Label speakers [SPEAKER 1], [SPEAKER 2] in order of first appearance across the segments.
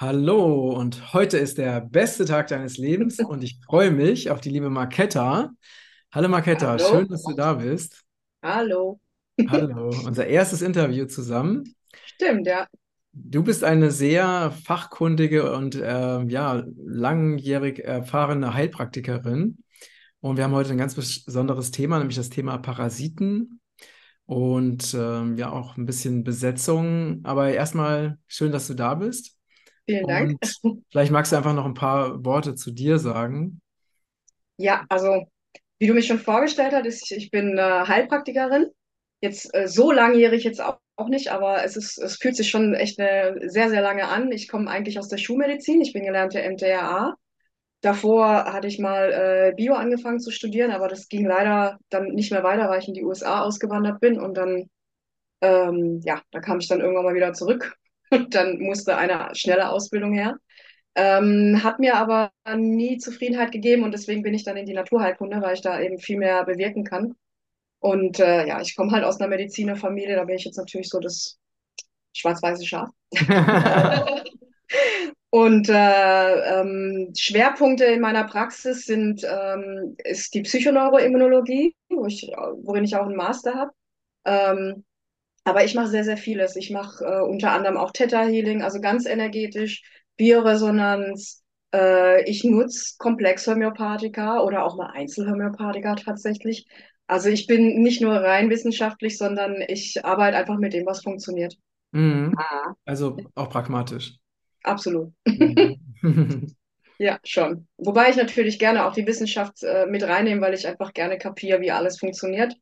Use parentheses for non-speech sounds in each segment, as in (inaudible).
[SPEAKER 1] Hallo, und heute ist der beste Tag deines Lebens (laughs) und ich freue mich auf die liebe Marketta. Hallo Marketta, schön,
[SPEAKER 2] Hallo,
[SPEAKER 1] dass du da bist.
[SPEAKER 2] hallo.
[SPEAKER 1] Hallo, (laughs) unser erstes Interview zusammen.
[SPEAKER 2] Stimmt, ja.
[SPEAKER 1] Du bist eine sehr fachkundige und ähm, ja, langjährig erfahrene Heilpraktikerin und wir haben heute ein ganz besonderes Thema, nämlich das Thema Parasiten und ähm, ja auch ein bisschen Besetzung. Aber erstmal schön, dass du da bist.
[SPEAKER 2] Vielen Dank.
[SPEAKER 1] Und vielleicht magst du einfach noch ein paar Worte zu dir sagen.
[SPEAKER 2] Ja, also wie du mich schon vorgestellt hast, ich bin äh, Heilpraktikerin. Jetzt äh, so langjährig jetzt auch, auch nicht, aber es ist, es fühlt sich schon echt eine, sehr, sehr lange an. Ich komme eigentlich aus der Schulmedizin. Ich bin gelernte MTRA. Davor hatte ich mal äh, Bio angefangen zu studieren, aber das ging leider dann nicht mehr weiter, weil ich in die USA ausgewandert bin. Und dann, ähm, ja, da kam ich dann irgendwann mal wieder zurück. Und dann musste eine schnelle Ausbildung her. Ähm, hat mir aber nie Zufriedenheit gegeben und deswegen bin ich dann in die Naturheilkunde, weil ich da eben viel mehr bewirken kann. Und äh, ja, ich komme halt aus einer Medizinerfamilie, da bin ich jetzt natürlich so das schwarz-weiße Schaf. (laughs) Und äh, ähm, Schwerpunkte in meiner Praxis sind ähm, ist die Psychoneuroimmunologie, wo ich, worin ich auch einen Master habe. Ähm, aber ich mache sehr, sehr vieles. Ich mache äh, unter anderem auch Theta Healing, also ganz energetisch, Bioresonanz. Äh, ich nutze Komplexhomöopathika oder auch mal Einzelhomöopathika tatsächlich. Also ich bin nicht nur rein wissenschaftlich, sondern ich arbeite einfach mit dem, was funktioniert.
[SPEAKER 1] Mhm.
[SPEAKER 2] Ah,
[SPEAKER 1] Also auch pragmatisch.
[SPEAKER 2] absolut.
[SPEAKER 1] Mhm. (laughs) (laughs)
[SPEAKER 2] Ja, schon. Wobei ich natürlich gerne auch die Wissenschaft äh, mit reinnehme, weil ich einfach gerne kapiere, wie alles funktioniert.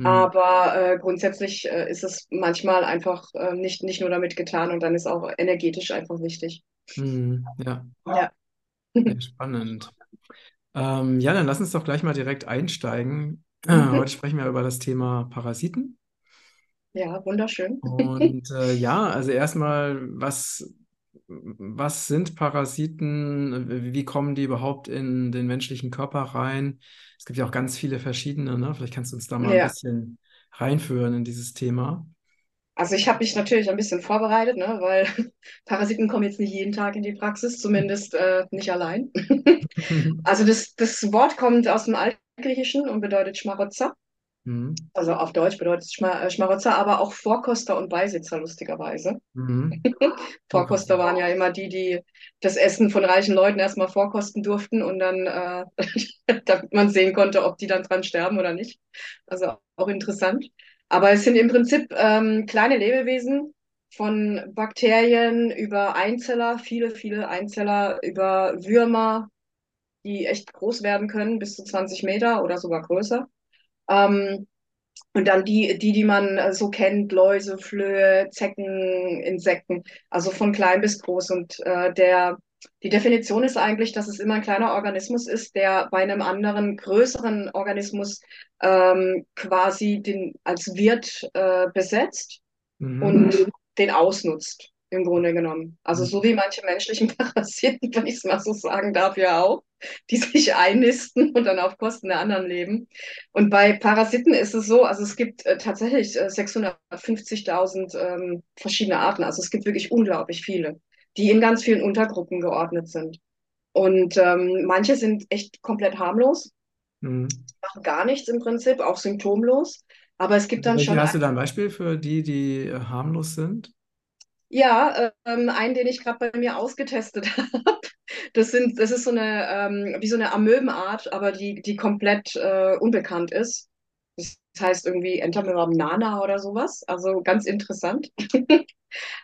[SPEAKER 1] Mhm.
[SPEAKER 2] Aber äh, grundsätzlich äh, ist es manchmal einfach äh, nicht, nicht nur damit getan und dann ist auch energetisch einfach wichtig.
[SPEAKER 1] Mhm. Ja,
[SPEAKER 2] Ja.
[SPEAKER 1] sehr spannend. Ähm, ja, dann lass uns doch gleich mal direkt einsteigen.
[SPEAKER 2] Mhm. (laughs)
[SPEAKER 1] heute sprechen wir über das Thema Parasiten.
[SPEAKER 2] Ja, wunderschön.
[SPEAKER 1] Und (laughs) äh, ja, also erstmal, was, was sind Parasiten? Wie kommen die überhaupt in den menschlichen Körper rein? Es gibt ja auch ganz viele verschiedene, ne? Vielleicht kannst du uns da mal ein
[SPEAKER 2] Ja,
[SPEAKER 1] bisschen reinführen in dieses Thema.
[SPEAKER 2] also ich habe mich natürlich ein bisschen vorbereitet, ne, weil (laughs) Parasiten kommen jetzt nicht jeden Tag in die Praxis, zumindest äh, nicht allein. (laughs) (laughs) Also das, das Wort kommt aus dem Altgriechischen und bedeutet Schmarotzer.
[SPEAKER 1] Mhm.
[SPEAKER 2] Also auf Deutsch bedeutet es äh, Schmarotzer, aber auch Vorkoster und Beisitzer, lustigerweise.
[SPEAKER 1] Mhm. (laughs)
[SPEAKER 2] Vorkoster waren ja immer die, die das Essen von reichen Leuten erstmal vorkosten durften und dann, äh, (laughs) damit man sehen konnte, ob die dann dran sterben oder nicht. Also auch interessant. Aber es sind im Prinzip ähm, kleine Lebewesen von Bakterien über Einzeller, viele, viele Einzeller, über Würmer, die echt groß werden können, bis zu 20 Meter oder sogar größer. Ähm, und dann die, die, die man äh, so kennt, Läuse, Flöhe, Zecken, Insekten, also von klein bis groß. Und äh, der, die Definition ist eigentlich, dass es immer ein kleiner Organismus ist, der bei einem anderen größeren Organismus ähm, quasi den, als Wirt äh, besetzt
[SPEAKER 1] Mhm.
[SPEAKER 2] und den ausnutzt, im Grunde genommen. Also so
[SPEAKER 1] Mhm.
[SPEAKER 2] wie manche menschlichen (laughs) Parasiten, wenn ich es mal so sagen darf, ja auch, die sich einnisten und dann auf Kosten der anderen leben. Und bei Parasiten ist es so, also es gibt äh, tatsächlich äh, 650.000 ähm, verschiedene Arten. Also es gibt wirklich unglaublich viele, die in ganz vielen Untergruppen geordnet sind. Und ähm, manche sind echt komplett harmlos,
[SPEAKER 1] Mhm.
[SPEAKER 2] machen gar nichts im Prinzip, auch symptomlos. Aber es gibt dann
[SPEAKER 1] Welche
[SPEAKER 2] schon
[SPEAKER 1] hast du da ein Beispiel für die, die äh, harmlos sind?
[SPEAKER 2] Ja, ähm, einen, den ich gerade bei mir ausgetestet (laughs) habe. Das sind, das ist so eine, ähm, wie so eine Amöbenart, aber die, die komplett äh, unbekannt ist. Das heißt irgendwie Entameron oder sowas. Also ganz interessant. (laughs)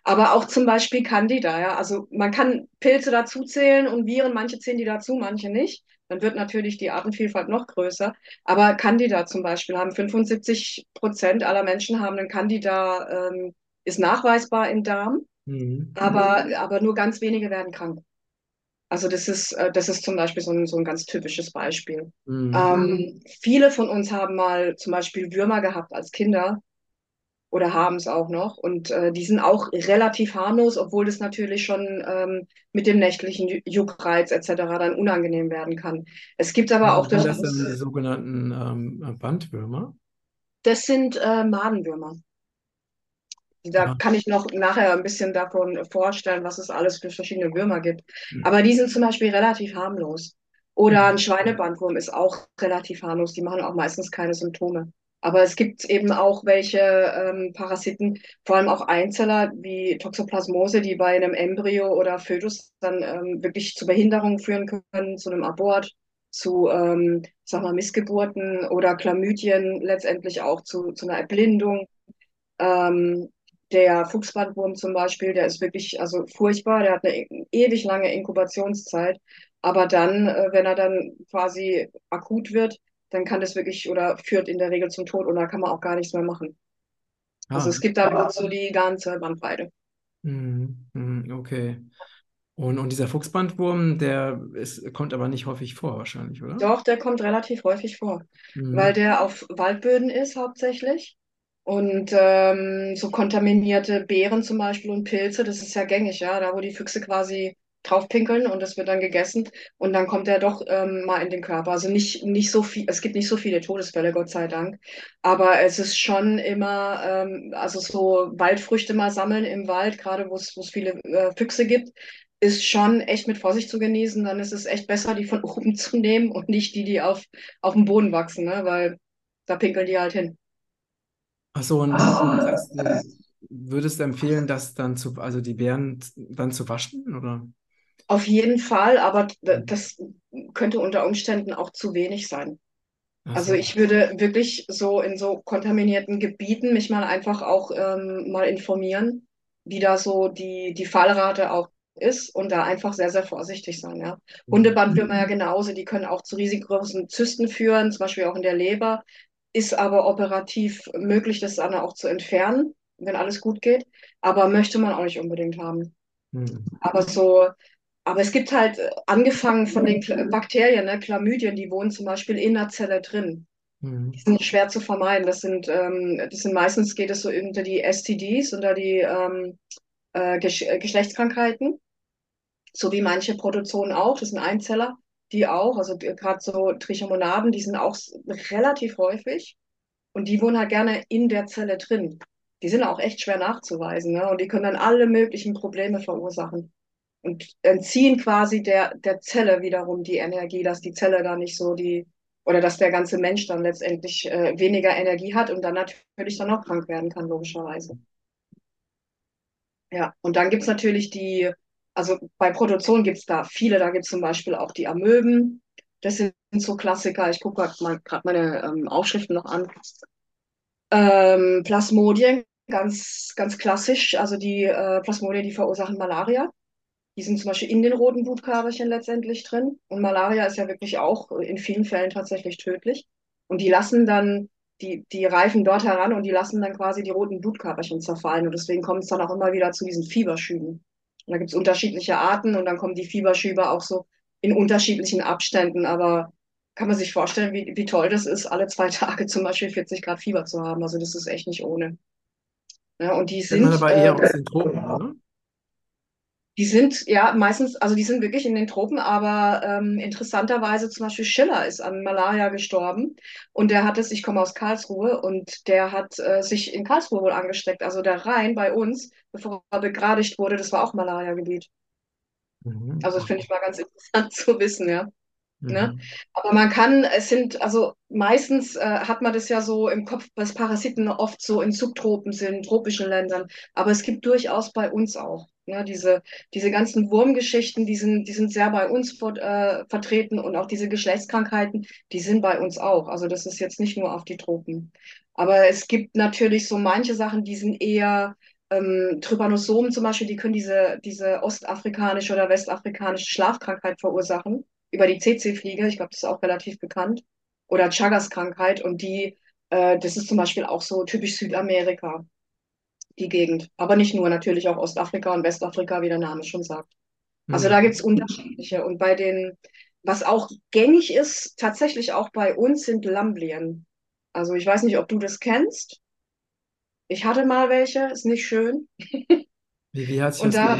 [SPEAKER 2] Aber auch zum Beispiel Candida, ja. Also man kann Pilze dazu zählen und Viren, manche zählen die dazu, manche nicht. Dann wird natürlich die Artenvielfalt noch größer. Aber Candida zum Beispiel haben 75 Prozent aller Menschen haben einen Candida, ähm, ist nachweisbar im Darm,
[SPEAKER 1] Mhm.
[SPEAKER 2] aber, aber nur ganz wenige werden krank. Also das ist, äh, das ist zum Beispiel so ein, so ein ganz typisches Beispiel.
[SPEAKER 1] Mhm.
[SPEAKER 2] Ähm, viele von uns haben mal zum Beispiel Würmer gehabt als Kinder oder haben es auch noch. Und äh, die sind auch relativ harmlos, obwohl das natürlich schon ähm, mit dem nächtlichen Ju- Juckreiz etc. dann unangenehm werden kann. Es gibt aber auch
[SPEAKER 1] Sind das dann die sogenannten ähm, Bandwürmer?
[SPEAKER 2] das sind äh, Madenwürmer. Da
[SPEAKER 1] Ja.
[SPEAKER 2] kann ich noch nachher ein bisschen davon vorstellen, was es alles für verschiedene Würmer gibt.
[SPEAKER 1] Hm.
[SPEAKER 2] Aber die sind zum Beispiel relativ harmlos. Oder ein
[SPEAKER 1] Mhm.
[SPEAKER 2] Schweinebandwurm ist auch relativ harmlos. Die machen auch meistens keine Symptome. Aber es gibt eben auch welche ähm, Parasiten, vor allem auch Einzeller wie Toxoplasmose, die bei einem Embryo oder Fötus dann ähm, wirklich zu Behinderungen führen können, zu einem Abort, zu, ähm, sag mal, Missgeburten oder Chlamydien letztendlich auch zu, zu einer Erblindung. Ähm, der Fuchsbandwurm zum Beispiel, der ist wirklich also furchtbar, der hat eine ewig lange Inkubationszeit. Aber dann, äh, wenn er dann quasi akut wird, dann kann das wirklich oder führt in der Regel zum Tod und da kann man auch gar nichts mehr machen. Also
[SPEAKER 1] Ah,
[SPEAKER 2] es gibt da so die ganze Bandbreite.
[SPEAKER 1] mhm. Mhm. Okay. Und, und dieser Fuchsbandwurm, der ist, kommt aber nicht häufig vor, wahrscheinlich, oder?
[SPEAKER 2] Doch, der kommt relativ häufig vor, weil
[SPEAKER 1] Mhm.
[SPEAKER 2] der auf Waldböden ist hauptsächlich. Und ähm, so kontaminierte Beeren zum Beispiel und Pilze, das ist ja gängig, ja, da wo die Füchse quasi draufpinkeln und das wird dann gegessen und dann kommt er doch ähm, mal in den Körper. Also nicht, nicht so viel, es gibt nicht so viele Todesfälle, Gott sei Dank, aber es ist schon immer, ähm, also so Waldfrüchte mal sammeln im Wald, gerade wo es viele äh, Füchse gibt, ist schon echt mit Vorsicht zu genießen. Dann ist es echt besser, die von (laughs) oben zu nehmen und nicht die, die auf, auf dem Boden wachsen, ne? Weil da pinkeln die halt hin.
[SPEAKER 1] Ach so, und heißt, du würdest empfehlen, das dann zu, also die Beeren dann zu waschen, oder?
[SPEAKER 2] Auf jeden Fall, aber d- das könnte unter Umständen auch zu wenig sein.
[SPEAKER 1] Ach
[SPEAKER 2] Also
[SPEAKER 1] so.
[SPEAKER 2] ich würde wirklich so in so kontaminierten Gebieten mich mal einfach auch ähm, mal informieren, wie da so die, die Fallrate auch ist und da einfach sehr, sehr vorsichtig sein, ja.
[SPEAKER 1] Mhm.
[SPEAKER 2] Hundebandwürmer ja genauso, die können auch zu riesengroßen Zysten führen, zum Beispiel auch in der Leber, ist aber operativ möglich, das dann auch zu entfernen, wenn alles gut geht, aber möchte man auch nicht unbedingt haben.
[SPEAKER 1] Mhm.
[SPEAKER 2] Aber so, aber es gibt halt, äh, angefangen von den Kla- Bakterien, ne, Chlamydien, die wohnen zum Beispiel in der Zelle drin. Die
[SPEAKER 1] Mhm.
[SPEAKER 2] sind schwer zu vermeiden. Das sind, ähm, das sind meistens geht es so unter die STDs, unter die ähm, äh, Gesch äh, Geschlechtskrankheiten, so wie manche Protozoen auch. Das sind Einzeller, die auch, also gerade so Trichomonaden, die sind auch relativ häufig und die wohnen halt gerne in der Zelle drin. Die sind auch echt schwer nachzuweisen, ne? Und die können dann alle möglichen Probleme verursachen und entziehen quasi der, der Zelle wiederum die Energie, dass die Zelle da nicht so die, oder dass der ganze Mensch dann letztendlich äh, weniger Energie hat und dann natürlich dann auch krank werden kann, logischerweise. Ja, und dann gibt's natürlich die, also bei Produktion gibt's da viele, da gibt's zum Beispiel auch die Amöben. Das sind so Klassiker. Ich gucke gerade meine ähm, Aufschriften noch an. Ähm, Plasmodien, ganz, ganz klassisch. Also die äh, Plasmodien, die verursachen Malaria. Die sind zum Beispiel in den roten Blutkörperchen letztendlich drin. Und Malaria ist ja wirklich auch in vielen Fällen tatsächlich tödlich. Und die lassen dann, die, die reifen dort heran und die lassen dann quasi die roten Blutkörperchen zerfallen. Und deswegen kommt es dann auch immer wieder zu diesen Fieberschüben. Und da gibt es unterschiedliche Arten und dann kommen die Fieberschübe auch so in unterschiedlichen Abständen. Aber kann man sich vorstellen, wie, wie toll das ist, alle zwei (laughs) Tage zum Beispiel 40 Grad Fieber zu haben. Also das ist echt nicht ohne. Ja, und die
[SPEAKER 1] man
[SPEAKER 2] sind,
[SPEAKER 1] aber
[SPEAKER 2] äh,
[SPEAKER 1] eher aus den Tropen, oder?
[SPEAKER 2] Die sind ja meistens, also die sind wirklich in den Tropen, aber ähm, interessanterweise zum Beispiel Schiller ist an Malaria gestorben und der hat es, ich komme aus Karlsruhe und der hat äh, sich in Karlsruhe wohl angesteckt. Also der Rhein bei uns, bevor er begradigt wurde, das war auch Malaria-Gebiet.
[SPEAKER 1] Mhm.
[SPEAKER 2] Also das finde ich mal ganz interessant (laughs) zu wissen, ja. Ne?
[SPEAKER 1] Mhm.
[SPEAKER 2] Aber man kann, es sind, also meistens äh, hat man das ja so im Kopf, dass Parasiten oft so in Subtropen sind, tropischen Ländern. Aber es gibt durchaus bei uns auch. Ne? Diese, diese ganzen Wurmgeschichten, die sind, die sind sehr bei uns vor, äh, vertreten und auch diese Geschlechtskrankheiten, die sind bei uns auch. Also das ist jetzt nicht nur auf die Tropen. Aber es gibt natürlich so manche Sachen, die sind eher ähm, Trypanosomen zum Beispiel, die können diese, diese ostafrikanische oder westafrikanische Schlafkrankheit verursachen über die CC-Fliege, ich glaube, das ist auch relativ bekannt, oder Chagas-Krankheit und die, äh, das ist zum Beispiel auch so typisch Südamerika, die Gegend. Aber nicht nur, natürlich auch Ostafrika und Westafrika, wie der Name schon sagt. Also da
[SPEAKER 1] Mhm.
[SPEAKER 2] gibt's unterschiedliche. Und bei den, was auch gängig ist, tatsächlich auch bei uns, sind Lamblien. Also ich weiß nicht, ob du das kennst. Ich hatte mal welche, ist nicht schön.
[SPEAKER 1] Wie, wie hat sich
[SPEAKER 2] Und da?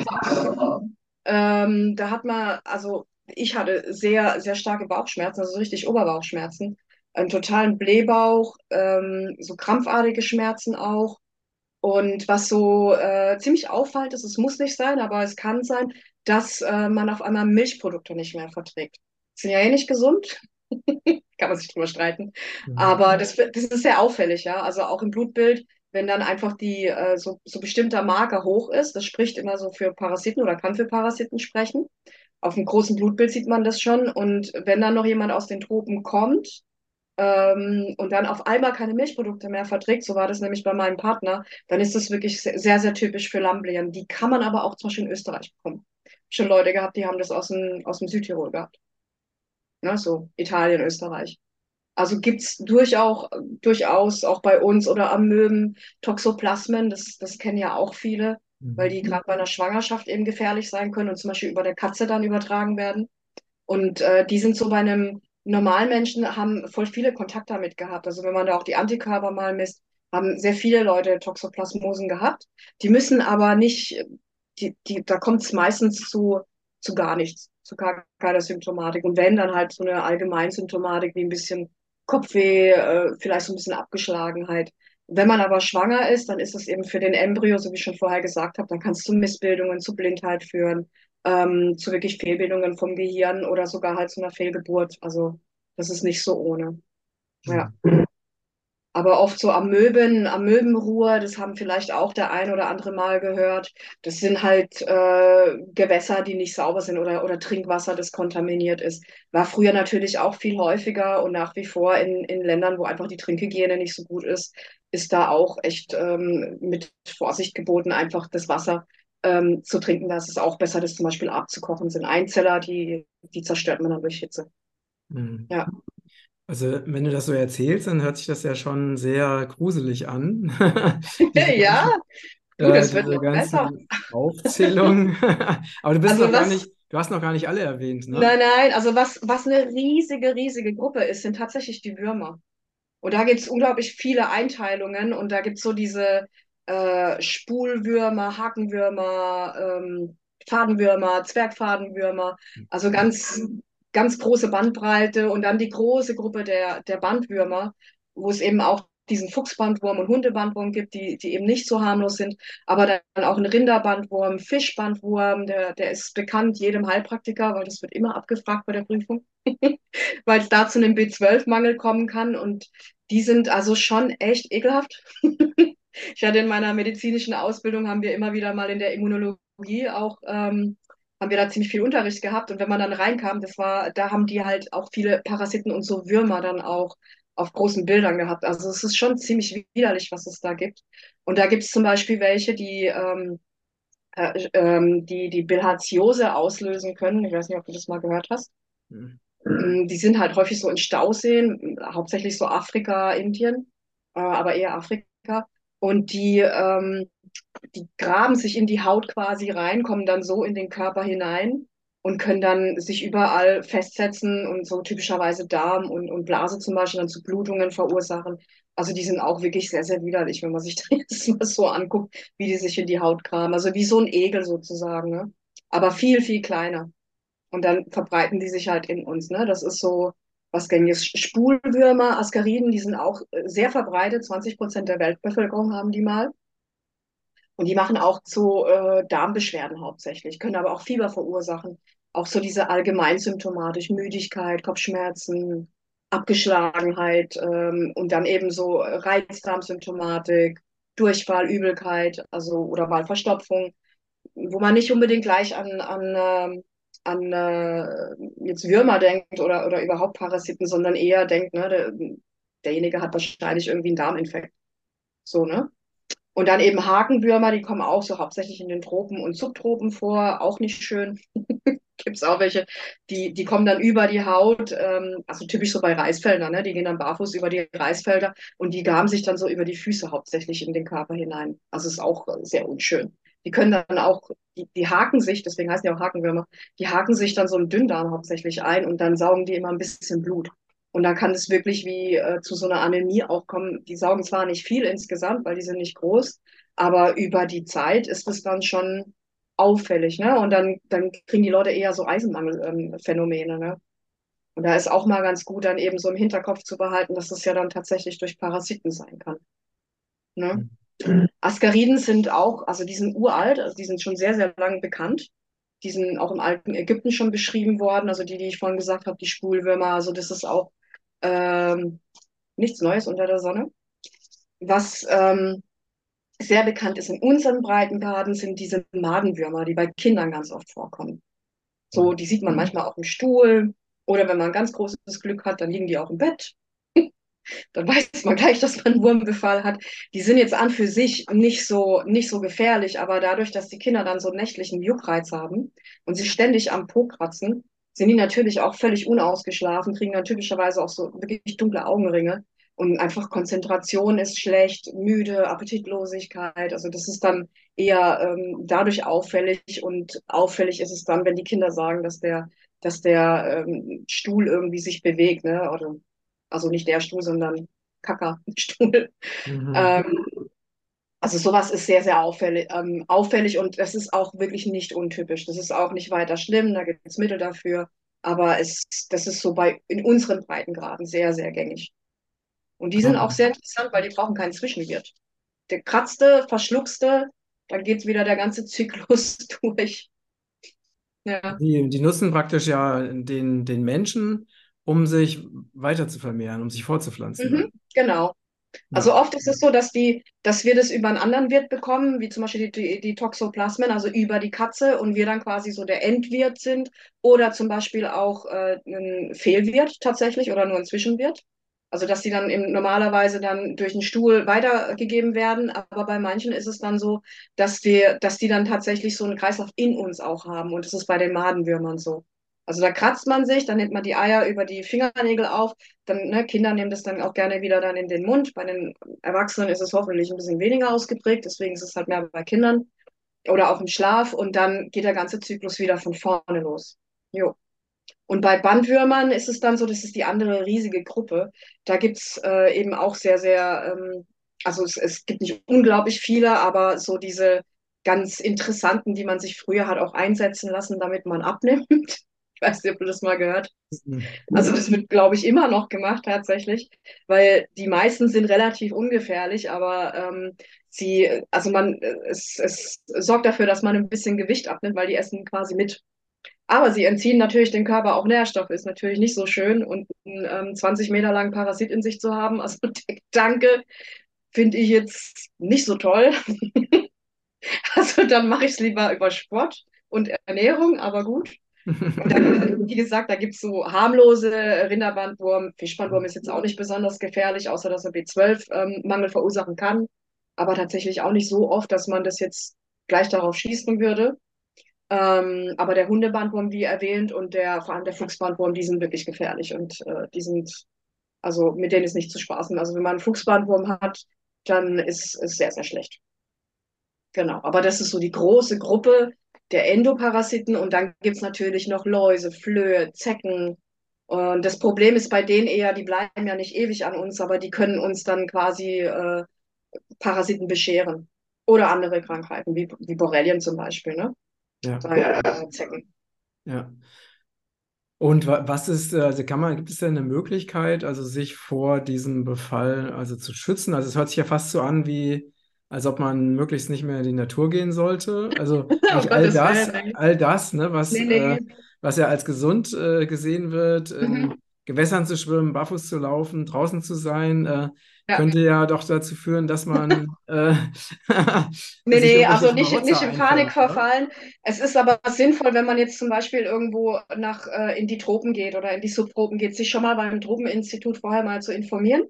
[SPEAKER 2] Ähm, da hat man, also ich hatte sehr, sehr starke Bauchschmerzen, also so richtig Oberbauchschmerzen, einen totalen Blähbauch, ähm, so krampfartige Schmerzen auch. Und was so äh, ziemlich auffällt, ist, es muss nicht sein, aber es kann sein, dass äh, man auf einmal Milchprodukte nicht mehr verträgt. Sind ja eh nicht gesund, (laughs) kann man sich drüber streiten.
[SPEAKER 1] Mhm.
[SPEAKER 2] Aber das, das ist sehr auffällig, ja. Also auch im Blutbild, wenn dann einfach die äh, so, so bestimmter Marker hoch ist, das spricht immer so für Parasiten oder kann für Parasiten sprechen. Auf dem großen Blutbild sieht man das schon. Und wenn dann noch jemand aus den Tropen kommt, ähm, und dann auf einmal keine Milchprodukte mehr verträgt, so war das nämlich bei meinem Partner, dann ist das wirklich sehr, sehr typisch für Lamblieren. Die kann man aber auch zum Beispiel in Österreich bekommen. Schon Leute gehabt, die haben das aus dem, aus dem Südtirol gehabt. Ne, so Italien, Österreich. Also gibt's durchaus, durchaus auch bei uns oder Amöben Toxoplasmen, das, das kennen ja auch viele, weil die
[SPEAKER 1] Mhm.
[SPEAKER 2] gerade bei einer Schwangerschaft eben gefährlich sein können und zum Beispiel über der Katze dann übertragen werden. Und äh, die sind so bei einem normalen Menschen, haben voll viele Kontakte damit gehabt. Also wenn man da auch die Antikörper mal misst, haben sehr viele Leute Toxoplasmosen gehabt. Die müssen aber nicht, die, die, da kommt es meistens zu, zu gar nichts, zu gar keiner Symptomatik. Und wenn, dann halt so eine Allgemeinsymptomatik wie ein bisschen Kopfweh, äh, vielleicht so ein bisschen Abgeschlagenheit. Wenn man aber schwanger ist, dann ist es eben für den Embryo, so wie ich schon vorher gesagt habe, dann kann es zu Missbildungen, zu Blindheit führen ähm, zu wirklich Fehlbildungen vom Gehirn oder sogar halt zu einer Fehlgeburt. Also das ist nicht so ohne. Ja. Aber oft so Amöben, Amöbenruhe, das haben vielleicht auch der ein oder andere mal gehört. Das sind halt äh, Gewässer, die nicht sauber sind oder, oder Trinkwasser, das kontaminiert ist. War früher natürlich auch viel häufiger und nach wie vor in, in Ländern, wo einfach die Trinkhygiene nicht so gut ist, ist da auch echt ähm, mit Vorsicht geboten, einfach das Wasser ähm, zu trinken. Da ist es auch besser, das zum Beispiel abzukochen. Das sind Einzeller, die, die zerstört man dann durch Hitze.
[SPEAKER 1] Mhm.
[SPEAKER 2] Ja.
[SPEAKER 1] Also, wenn du das so erzählst, dann hört sich das ja schon sehr gruselig an. (laughs)
[SPEAKER 2] Ja, du,
[SPEAKER 1] äh,
[SPEAKER 2] das wird
[SPEAKER 1] diese
[SPEAKER 2] noch besser.
[SPEAKER 1] ganzen Aufzählungen. (laughs) Aber du bist
[SPEAKER 2] Also
[SPEAKER 1] noch gar
[SPEAKER 2] was
[SPEAKER 1] nicht, du hast noch gar nicht alle erwähnt, ne?
[SPEAKER 2] Nein, nein, also was, was eine riesige, riesige Gruppe ist, sind tatsächlich die Würmer. Und da gibt es unglaublich viele Einteilungen und da gibt es so diese äh, Spulwürmer, Hakenwürmer, ähm, Fadenwürmer, Zwergfadenwürmer, also ganz, ganz große Bandbreite und dann die große Gruppe der, der Bandwürmer, wo es eben auch diesen Fuchsbandwurm und Hundebandwurm gibt, die, die eben nicht so harmlos sind, aber dann auch ein Rinderbandwurm, Fischbandwurm, der, der ist bekannt jedem Heilpraktiker, weil das wird immer abgefragt bei der Prüfung, (laughs) weil es da zu einem B12-Mangel kommen kann. Und die sind also schon echt ekelhaft. (laughs) Ich hatte in meiner medizinischen Ausbildung, haben wir immer wieder mal in der Immunologie auch, ähm, haben wir da ziemlich viel Unterricht gehabt. Und wenn man dann reinkam, das war, da haben die halt auch viele Parasiten und so Würmer dann auch auf großen Bildern gehabt. Also es ist schon ziemlich widerlich, was es da gibt. Und da gibt es zum Beispiel welche, die, ähm, äh, ähm, die die Bilharziose auslösen können. Ich weiß nicht, ob du das mal gehört hast.
[SPEAKER 1] Mhm.
[SPEAKER 2] Mm, Die sind halt häufig so in Stauseen, hauptsächlich so Afrika, Indien, äh, aber eher Afrika. Und die, ähm, die graben sich in die Haut quasi rein, kommen dann so in den Körper hinein und können dann sich überall festsetzen und so typischerweise Darm und, und Blase zum Beispiel dann zu Blutungen verursachen. Also die sind auch wirklich sehr, sehr widerlich, wenn man sich (laughs) das mal so anguckt, wie die sich in die Haut graben. Also wie so ein Egel sozusagen, ne? Aber viel, viel kleiner. Und dann verbreiten die sich halt in uns. Ne? Das ist so was. Spulwürmer, Askariden, die sind auch äh, sehr verbreitet. 20 Prozent der Weltbevölkerung haben die mal. Und die machen auch zu äh, Darmbeschwerden hauptsächlich, können aber auch Fieber verursachen. Auch so diese Allgemeinsymptomatik, Müdigkeit, Kopfschmerzen, Abgeschlagenheit ähm, und dann eben so Reizdarmsymptomatik, Durchfall, Übelkeit, also oder mal Verstopfung wo man nicht unbedingt gleich an, an, ähm, an äh, jetzt Würmer denkt oder, oder überhaupt Parasiten, sondern eher denkt, ne, der, derjenige hat wahrscheinlich irgendwie einen Darminfekt. So, ne? Und dann eben Hakenwürmer, die kommen auch so hauptsächlich in den Tropen und Subtropen vor, auch nicht schön. (laughs) Gibt es auch welche, die, die kommen dann über die Haut, ähm, also typisch so bei Reisfeldern, ne? Die gehen dann barfuß über die Reisfelder und die gaben sich dann so über die Füße hauptsächlich in den Körper hinein. Also ist auch sehr unschön. Die können dann auch, die, die haken sich, deswegen heißen die auch Hakenwürmer, die haken sich dann so im Dünndarm hauptsächlich ein und dann saugen die immer ein bisschen Blut. Und dann kann es wirklich wie äh, zu so einer Anämie auch kommen. Die saugen zwar nicht viel insgesamt, weil die sind nicht groß, aber über die Zeit ist es dann schon auffällig, ne? Und dann, dann kriegen die Leute eher so Eisenmangelphänomene, ähm, ne? Und da ist auch mal ganz gut, dann eben so im Hinterkopf zu behalten, dass es ja dann tatsächlich durch Parasiten sein kann. Ne? Askariden sind auch, also die sind uralt, also die sind schon sehr, sehr lang bekannt. Die sind auch im alten Ägypten schon beschrieben worden, also die, die ich vorhin gesagt habe, die Spulwürmer, also das ist auch ähm, nichts Neues unter der Sonne. Was ähm, sehr bekannt ist in unseren Breitengraden, sind diese Madenwürmer, die bei Kindern ganz oft vorkommen. So, die sieht man mhm. manchmal auf dem Stuhl oder wenn man ganz großes Glück hat, dann liegen die auch im Bett. Dann weiß man gleich, dass man einen Wurmbefall hat. Die sind jetzt an für sich nicht so, nicht so gefährlich, aber dadurch, dass die Kinder dann so nächtlichen Juckreiz haben und sie ständig am Po kratzen, sind die natürlich auch völlig unausgeschlafen, kriegen dann typischerweise auch so wirklich dunkle Augenringe und einfach Konzentration ist schlecht, müde, Appetitlosigkeit. Also das ist dann eher ähm, dadurch auffällig und auffällig ist es dann, wenn die Kinder sagen, dass der, dass der ähm, Stuhl irgendwie sich bewegt, ne? Oder, also nicht der Stuhl, sondern Kackerstuhl. (laughs) Mhm. Ähm, also sowas ist sehr, sehr auffällig, ähm, auffällig und das ist auch wirklich nicht untypisch. Das ist auch nicht weiter schlimm, da gibt es Mittel dafür. Aber es, das ist so bei in unseren Breitengraden sehr, sehr gängig. Und die sind auch sehr interessant, weil die brauchen keinen Zwischenwirt. Der kratzte, verschluckste, dann geht wieder der ganze Zyklus (laughs) durch.
[SPEAKER 1] Ja. Die, die nutzen praktisch ja den, den Menschen, um sich weiter zu vermehren, um sich fortzupflanzen.
[SPEAKER 2] Mhm, genau. Also oft ist es so, dass, die, dass wir das über einen anderen Wirt bekommen, wie zum Beispiel die, die, die Toxoplasmen, also über die Katze und wir dann quasi so der Endwirt sind oder zum Beispiel auch äh, ein Fehlwirt tatsächlich oder nur ein Zwischenwirt. Also dass die dann eben normalerweise dann durch den Stuhl weitergegeben werden, aber bei manchen ist es dann so, dass wir, dass die dann tatsächlich so einen Kreislauf in uns auch haben und das ist bei den Madenwürmern so. Also da kratzt man sich, dann nimmt man die Eier über die Fingernägel auf, dann ne, Kinder nehmen das dann auch gerne wieder dann in den Mund. Bei den Erwachsenen ist es hoffentlich ein bisschen weniger ausgeprägt, deswegen ist es halt mehr bei Kindern oder auch im Schlaf und dann geht der ganze Zyklus wieder von vorne los. Jo. Und bei Bandwürmern ist es dann so, das ist die andere riesige Gruppe. Da gibt's äh, eben auch sehr, sehr, ähm, also es, es gibt nicht unglaublich viele, aber so diese ganz interessanten, die man sich früher hat auch einsetzen lassen, damit man abnimmt. Ich weiß nicht, ob du das mal gehört hast. Mhm. Also das wird, glaube ich, immer noch gemacht tatsächlich, weil die meisten sind relativ ungefährlich, aber ähm, sie, also man, es, es sorgt dafür, dass man ein bisschen Gewicht abnimmt, weil die essen quasi mit. Aber sie entziehen natürlich dem Körper auch Nährstoffe, ist natürlich nicht so schön. Und einen ähm, 20 Meter langen Parasit in sich zu haben, also (laughs) der Gedanke, finde ich jetzt nicht so toll. (laughs) also dann mache ich es lieber über Sport und Ernährung, aber gut. Und dann, wie gesagt, da gibt es so harmlose Rinderbandwurm. Fischbandwurm ist jetzt auch nicht besonders gefährlich, außer dass er B12-Mangel ähm, verursachen kann. Aber tatsächlich auch nicht so oft, dass man das jetzt gleich darauf schießen würde. Ähm, aber der Hundebandwurm, wie erwähnt, und der, vor allem der Fuchsbandwurm, die sind wirklich gefährlich und äh, die sind, also mit denen ist nicht zu spaßen. Also wenn man einen Fuchsbandwurm hat, dann ist es sehr, sehr schlecht. Genau, aber das ist so die große Gruppe der Endoparasiten und dann gibt es natürlich noch Läuse, Flöhe, Zecken. Und das Problem ist bei denen eher, die bleiben ja nicht ewig an uns, aber die können uns dann quasi äh, Parasiten bescheren. Oder andere Krankheiten, wie, wie Borrelien zum Beispiel. Ne?
[SPEAKER 1] Ja. Äh, Zecken. Ja. Und was ist, also kann man, gibt es denn eine Möglichkeit, also sich vor diesem Befall also zu schützen? Also es hört sich ja fast so an wie, als ob man möglichst nicht mehr in die Natur gehen sollte. Also (laughs) oh all das, all das, ne, was, nee, nee. Äh, was ja als gesund äh, gesehen wird, mhm. in Gewässern zu schwimmen, barfuß zu laufen, draußen zu sein, äh, ja. könnte ja doch dazu führen, dass man. (laughs)
[SPEAKER 2] Äh, (laughs) nee, nee, also nicht, nicht in Panik verfallen. Es ist aber sinnvoll, wenn man jetzt zum Beispiel irgendwo nach, äh, in die Tropen geht oder in die Subtropen geht, sich schon mal beim Tropeninstitut vorher mal zu informieren,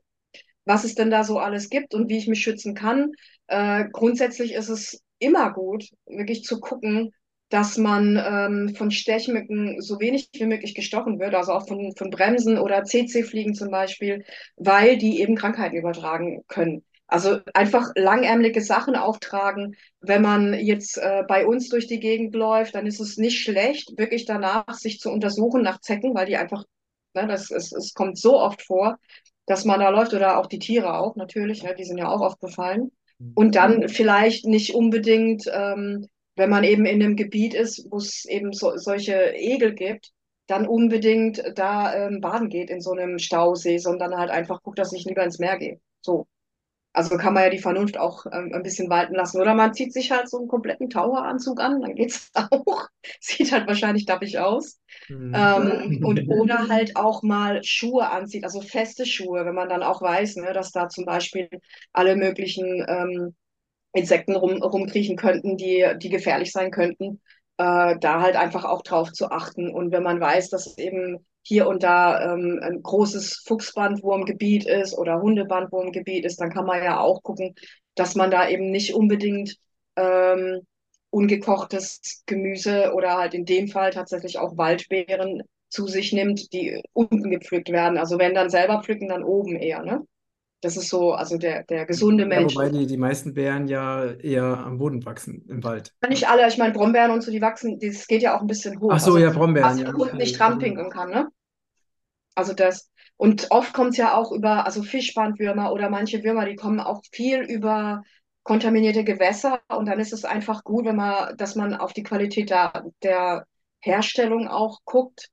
[SPEAKER 2] was es denn da so alles gibt und wie ich mich schützen kann. Äh, grundsätzlich ist es immer gut, wirklich zu gucken, dass man ähm, von Stechmücken so wenig wie möglich gestochen wird, also auch von, von Bremsen oder CC-Fliegen zum Beispiel, weil die eben Krankheiten übertragen können. Also einfach langärmelige Sachen auftragen. Wenn man jetzt äh, bei uns durch die Gegend läuft, dann ist es nicht schlecht, wirklich danach sich zu untersuchen nach Zecken, weil die einfach, ne, das, es, es kommt so oft vor, dass man da läuft oder auch die Tiere auch natürlich, ne, die sind ja auch oft befallen. Mhm. Und dann vielleicht nicht unbedingt ähm, wenn man eben in einem Gebiet ist, wo es eben so, solche Egel gibt, dann unbedingt da ähm, baden geht in so einem Stausee, sondern halt einfach guckt, dass ich lieber ins Meer gehe. So. Also kann man ja die Vernunft auch ähm, ein bisschen walten lassen. Oder man zieht sich halt so einen kompletten Taucheranzug an, dann geht's (laughs) auch. Sieht halt wahrscheinlich dappig aus.
[SPEAKER 1] Mhm.
[SPEAKER 2] Ähm, und oder halt auch mal Schuhe anzieht, also feste Schuhe, wenn man dann auch weiß, ne, dass da zum Beispiel alle möglichen ähm, Insekten rum, rumkriechen könnten, die, die gefährlich sein könnten, äh, da halt einfach auch drauf zu achten. Und wenn man weiß, dass eben hier und da ähm, ein großes Fuchsbandwurmgebiet ist oder Hundebandwurmgebiet ist, dann kann man ja auch gucken, dass man da eben nicht unbedingt ähm, ungekochtes Gemüse oder halt in dem Fall tatsächlich auch Waldbeeren zu sich nimmt, die unten gepflückt werden. Also wenn dann selber pflücken, dann oben eher, ne? Das ist so, also der, der gesunde
[SPEAKER 1] Ja,
[SPEAKER 2] Mensch.
[SPEAKER 1] wobei die, die meisten Beeren ja eher am Boden wachsen, im Wald.
[SPEAKER 2] Nicht alle, ich meine, Brombeeren und so, die wachsen, das geht ja auch ein bisschen hoch.
[SPEAKER 1] Ach so,
[SPEAKER 2] Also,
[SPEAKER 1] ja, Brombeeren,
[SPEAKER 2] was
[SPEAKER 1] ja.
[SPEAKER 2] der Hund nicht ranpinkeln kann, ne? Also das, und oft kommt es ja auch über, also Fischbandwürmer oder manche Würmer, die kommen auch viel über kontaminierte Gewässer und dann ist es einfach gut, wenn man, dass man auf die Qualität der, der Herstellung auch guckt,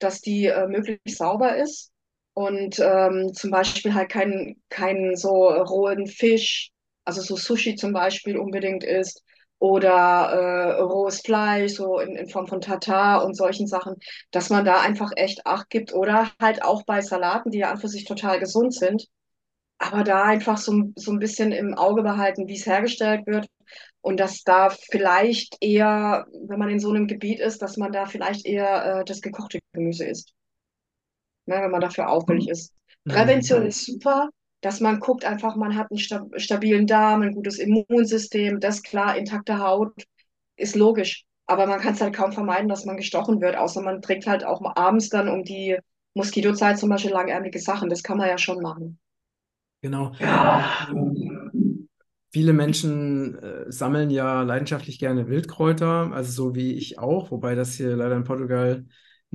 [SPEAKER 2] dass die äh, möglichst sauber ist. Und ähm, zum Beispiel halt keinen keinen so rohen Fisch, also so Sushi zum Beispiel unbedingt isst oder äh, rohes Fleisch, so in, in Form von Tatar und solchen Sachen, dass man da einfach echt Acht gibt oder halt auch bei Salaten, die ja an für sich total gesund sind, aber da einfach so, so ein bisschen im Auge behalten, wie es hergestellt wird und dass da vielleicht eher, wenn man in so einem Gebiet ist, dass man da vielleicht eher äh, das gekochte Gemüse isst, ne, wenn man dafür auffällig ist. Prävention
[SPEAKER 1] Mhm.
[SPEAKER 2] ist super, dass man guckt einfach, man hat einen sta stabilen Darm, ein gutes Immunsystem, das klar, intakte Haut ist logisch. Aber man kann es halt kaum vermeiden, dass man gestochen wird, außer man trägt halt auch abends dann um die Moskitozeit zum Beispiel langärmliche Sachen. Das kann man ja schon machen.
[SPEAKER 1] Genau.
[SPEAKER 2] Ja.
[SPEAKER 1] Viele Menschen äh, sammeln ja leidenschaftlich gerne Wildkräuter, also so wie ich auch, wobei das hier leider in Portugal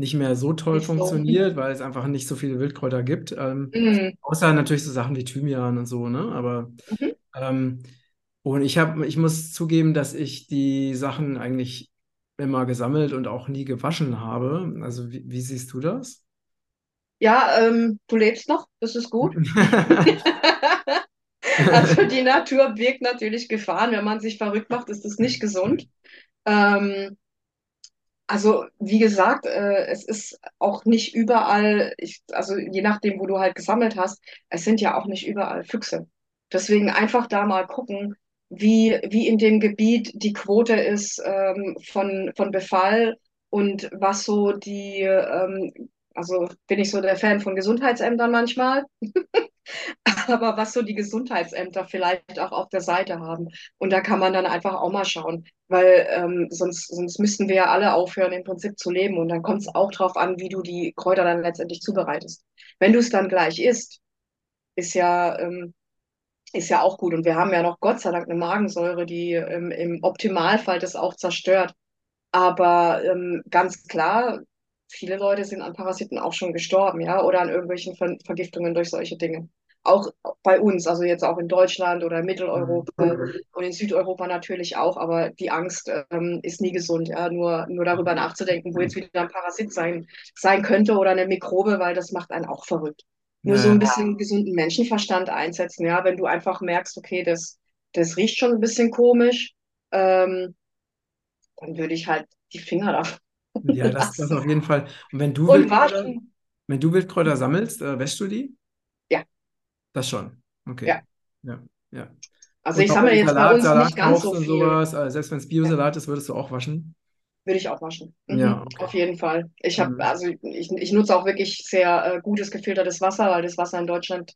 [SPEAKER 1] nicht mehr so toll
[SPEAKER 2] Nicht so.
[SPEAKER 1] funktioniert, weil es einfach nicht so viele Wildkräuter gibt. Ähm,
[SPEAKER 2] Mhm.
[SPEAKER 1] außer natürlich so Sachen wie Thymian und so, ne? Aber
[SPEAKER 2] Mhm.
[SPEAKER 1] ähm, und ich habe, ich muss zugeben, dass ich die Sachen eigentlich immer gesammelt und auch nie gewaschen habe. Also wie, wie siehst du das?
[SPEAKER 2] Ja, ähm, du lebst noch, das ist gut. (laughs) Also die Natur birgt natürlich Gefahren. Wenn man sich verrückt macht, ist das nicht gesund. Ähm, also wie gesagt, äh, es ist auch nicht überall, ich, also je nachdem, wo du halt gesammelt hast, es sind ja auch nicht überall Füchse. Deswegen einfach da mal gucken, wie, wie in dem Gebiet die Quote ist ähm, von, von Befall und was so die, ähm, also bin ich so der Fan von Gesundheitsämtern manchmal, (laughs) (laughs) aber was so die Gesundheitsämter vielleicht auch auf der Seite haben. Und da kann man dann einfach auch mal schauen, weil ähm, sonst, sonst müssten wir ja alle aufhören, im Prinzip zu leben. Und dann kommt es auch drauf an, wie du die Kräuter dann letztendlich zubereitest. Wenn du es dann gleich isst, ist ja, ähm, ist ja auch gut. Und wir haben ja noch Gott sei Dank eine Magensäure, die ähm, im Optimalfall das auch zerstört. Aber ähm, ganz klar, viele Leute sind an Parasiten auch schon gestorben, ja, oder an irgendwelchen Ver Vergiftungen durch solche Dinge. Auch bei uns, also jetzt auch in Deutschland oder Mitteleuropa und in Südeuropa natürlich auch, aber die Angst ähm, ist nie gesund, ja, nur, nur darüber nachzudenken, wo jetzt wieder ein Parasit sein, sein könnte oder eine Mikrobe, weil das macht einen auch verrückt. Nur so
[SPEAKER 1] Ja,
[SPEAKER 2] ein bisschen gesunden Menschenverstand einsetzen, ja, wenn du einfach merkst, okay, das, das riecht schon ein bisschen komisch, ähm, dann würde ich halt die Finger davon
[SPEAKER 1] ja, (laughs) das, das auf jeden Fall. Und wenn du
[SPEAKER 2] Und
[SPEAKER 1] Wildkräuter, wenn du Wildkräuter sammelst, äh, wäschst du die?
[SPEAKER 2] Ja,
[SPEAKER 1] Das schon. Okay.
[SPEAKER 2] ja.
[SPEAKER 1] Ja, ja.
[SPEAKER 2] Also
[SPEAKER 1] Und
[SPEAKER 2] ich sammle jetzt bei
[SPEAKER 1] Salat,
[SPEAKER 2] uns
[SPEAKER 1] Salat
[SPEAKER 2] nicht ganz so viel.
[SPEAKER 1] sowas, äh, selbst wenn es
[SPEAKER 2] Ja,
[SPEAKER 1] Biosalat ist, würdest du auch waschen?
[SPEAKER 2] würde ich auch waschen.
[SPEAKER 1] Ja,
[SPEAKER 2] Mhm,
[SPEAKER 1] okay.
[SPEAKER 2] auf jeden Fall. Ich habe,
[SPEAKER 1] Mhm.
[SPEAKER 2] also ich, ich nutze auch wirklich sehr äh, gutes gefiltertes Wasser, weil das Wasser in Deutschland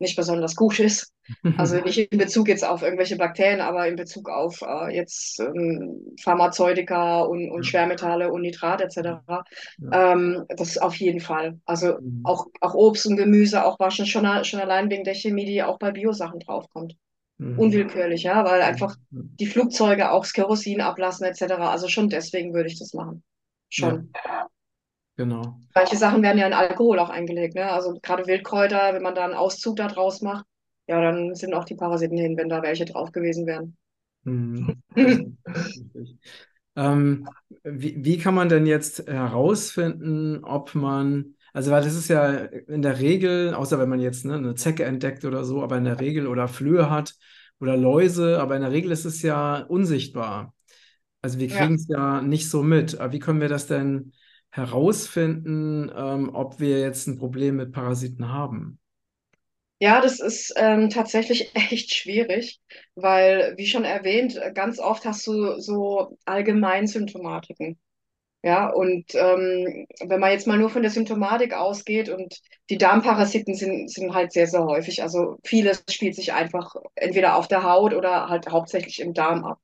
[SPEAKER 2] nicht besonders gut ist. Also (laughs) nicht in Bezug jetzt auf irgendwelche Bakterien, aber in Bezug auf äh, jetzt ähm, Pharmazeutika und, und
[SPEAKER 1] Ja,
[SPEAKER 2] Schwermetalle und Nitrat etc.
[SPEAKER 1] ja.
[SPEAKER 2] Ähm, das auf jeden Fall. Also
[SPEAKER 1] Mhm.
[SPEAKER 2] auch, auch Obst und Gemüse, auch waschen, schon, schon allein wegen der Chemie, die auch bei Biosachen draufkommt.
[SPEAKER 1] Mhm.
[SPEAKER 2] Unwillkürlich, ja, weil einfach
[SPEAKER 1] Mhm.
[SPEAKER 2] die Flugzeuge auch das Kerosin ablassen etc. Also schon deswegen würde ich das machen.
[SPEAKER 1] Ja,
[SPEAKER 2] Schon.
[SPEAKER 1] genau.
[SPEAKER 2] Manche Sachen werden ja in Alkohol auch eingelegt, ne? Also gerade Wildkräuter, wenn man da einen Auszug da draus macht, ja, dann sind auch die Parasiten hin, wenn da welche drauf gewesen wären.
[SPEAKER 1] Richtig. Ähm, wie, wie kann man denn jetzt herausfinden, ob man, Also, weil das ist ja in der Regel, außer wenn man jetzt ne, eine Zecke entdeckt oder so, aber in der Regel oder Flöhe hat oder Läuse, aber in der Regel ist es ja unsichtbar. Also wir kriegen
[SPEAKER 2] Ja.
[SPEAKER 1] es ja nicht so mit. Aber wie können wir das denn herausfinden, ähm, ob wir jetzt ein Problem mit Parasiten haben?
[SPEAKER 2] Ja, das ist ähm, tatsächlich (laughs) echt schwierig, weil, wie schon erwähnt, ganz oft hast du so Allgemeinsymptomatiken. Ja, und ähm, wenn man jetzt mal nur von der Symptomatik ausgeht und die Darmparasiten sind, sind halt sehr, sehr häufig. Also vieles spielt sich einfach entweder auf der Haut oder halt hauptsächlich im Darm ab.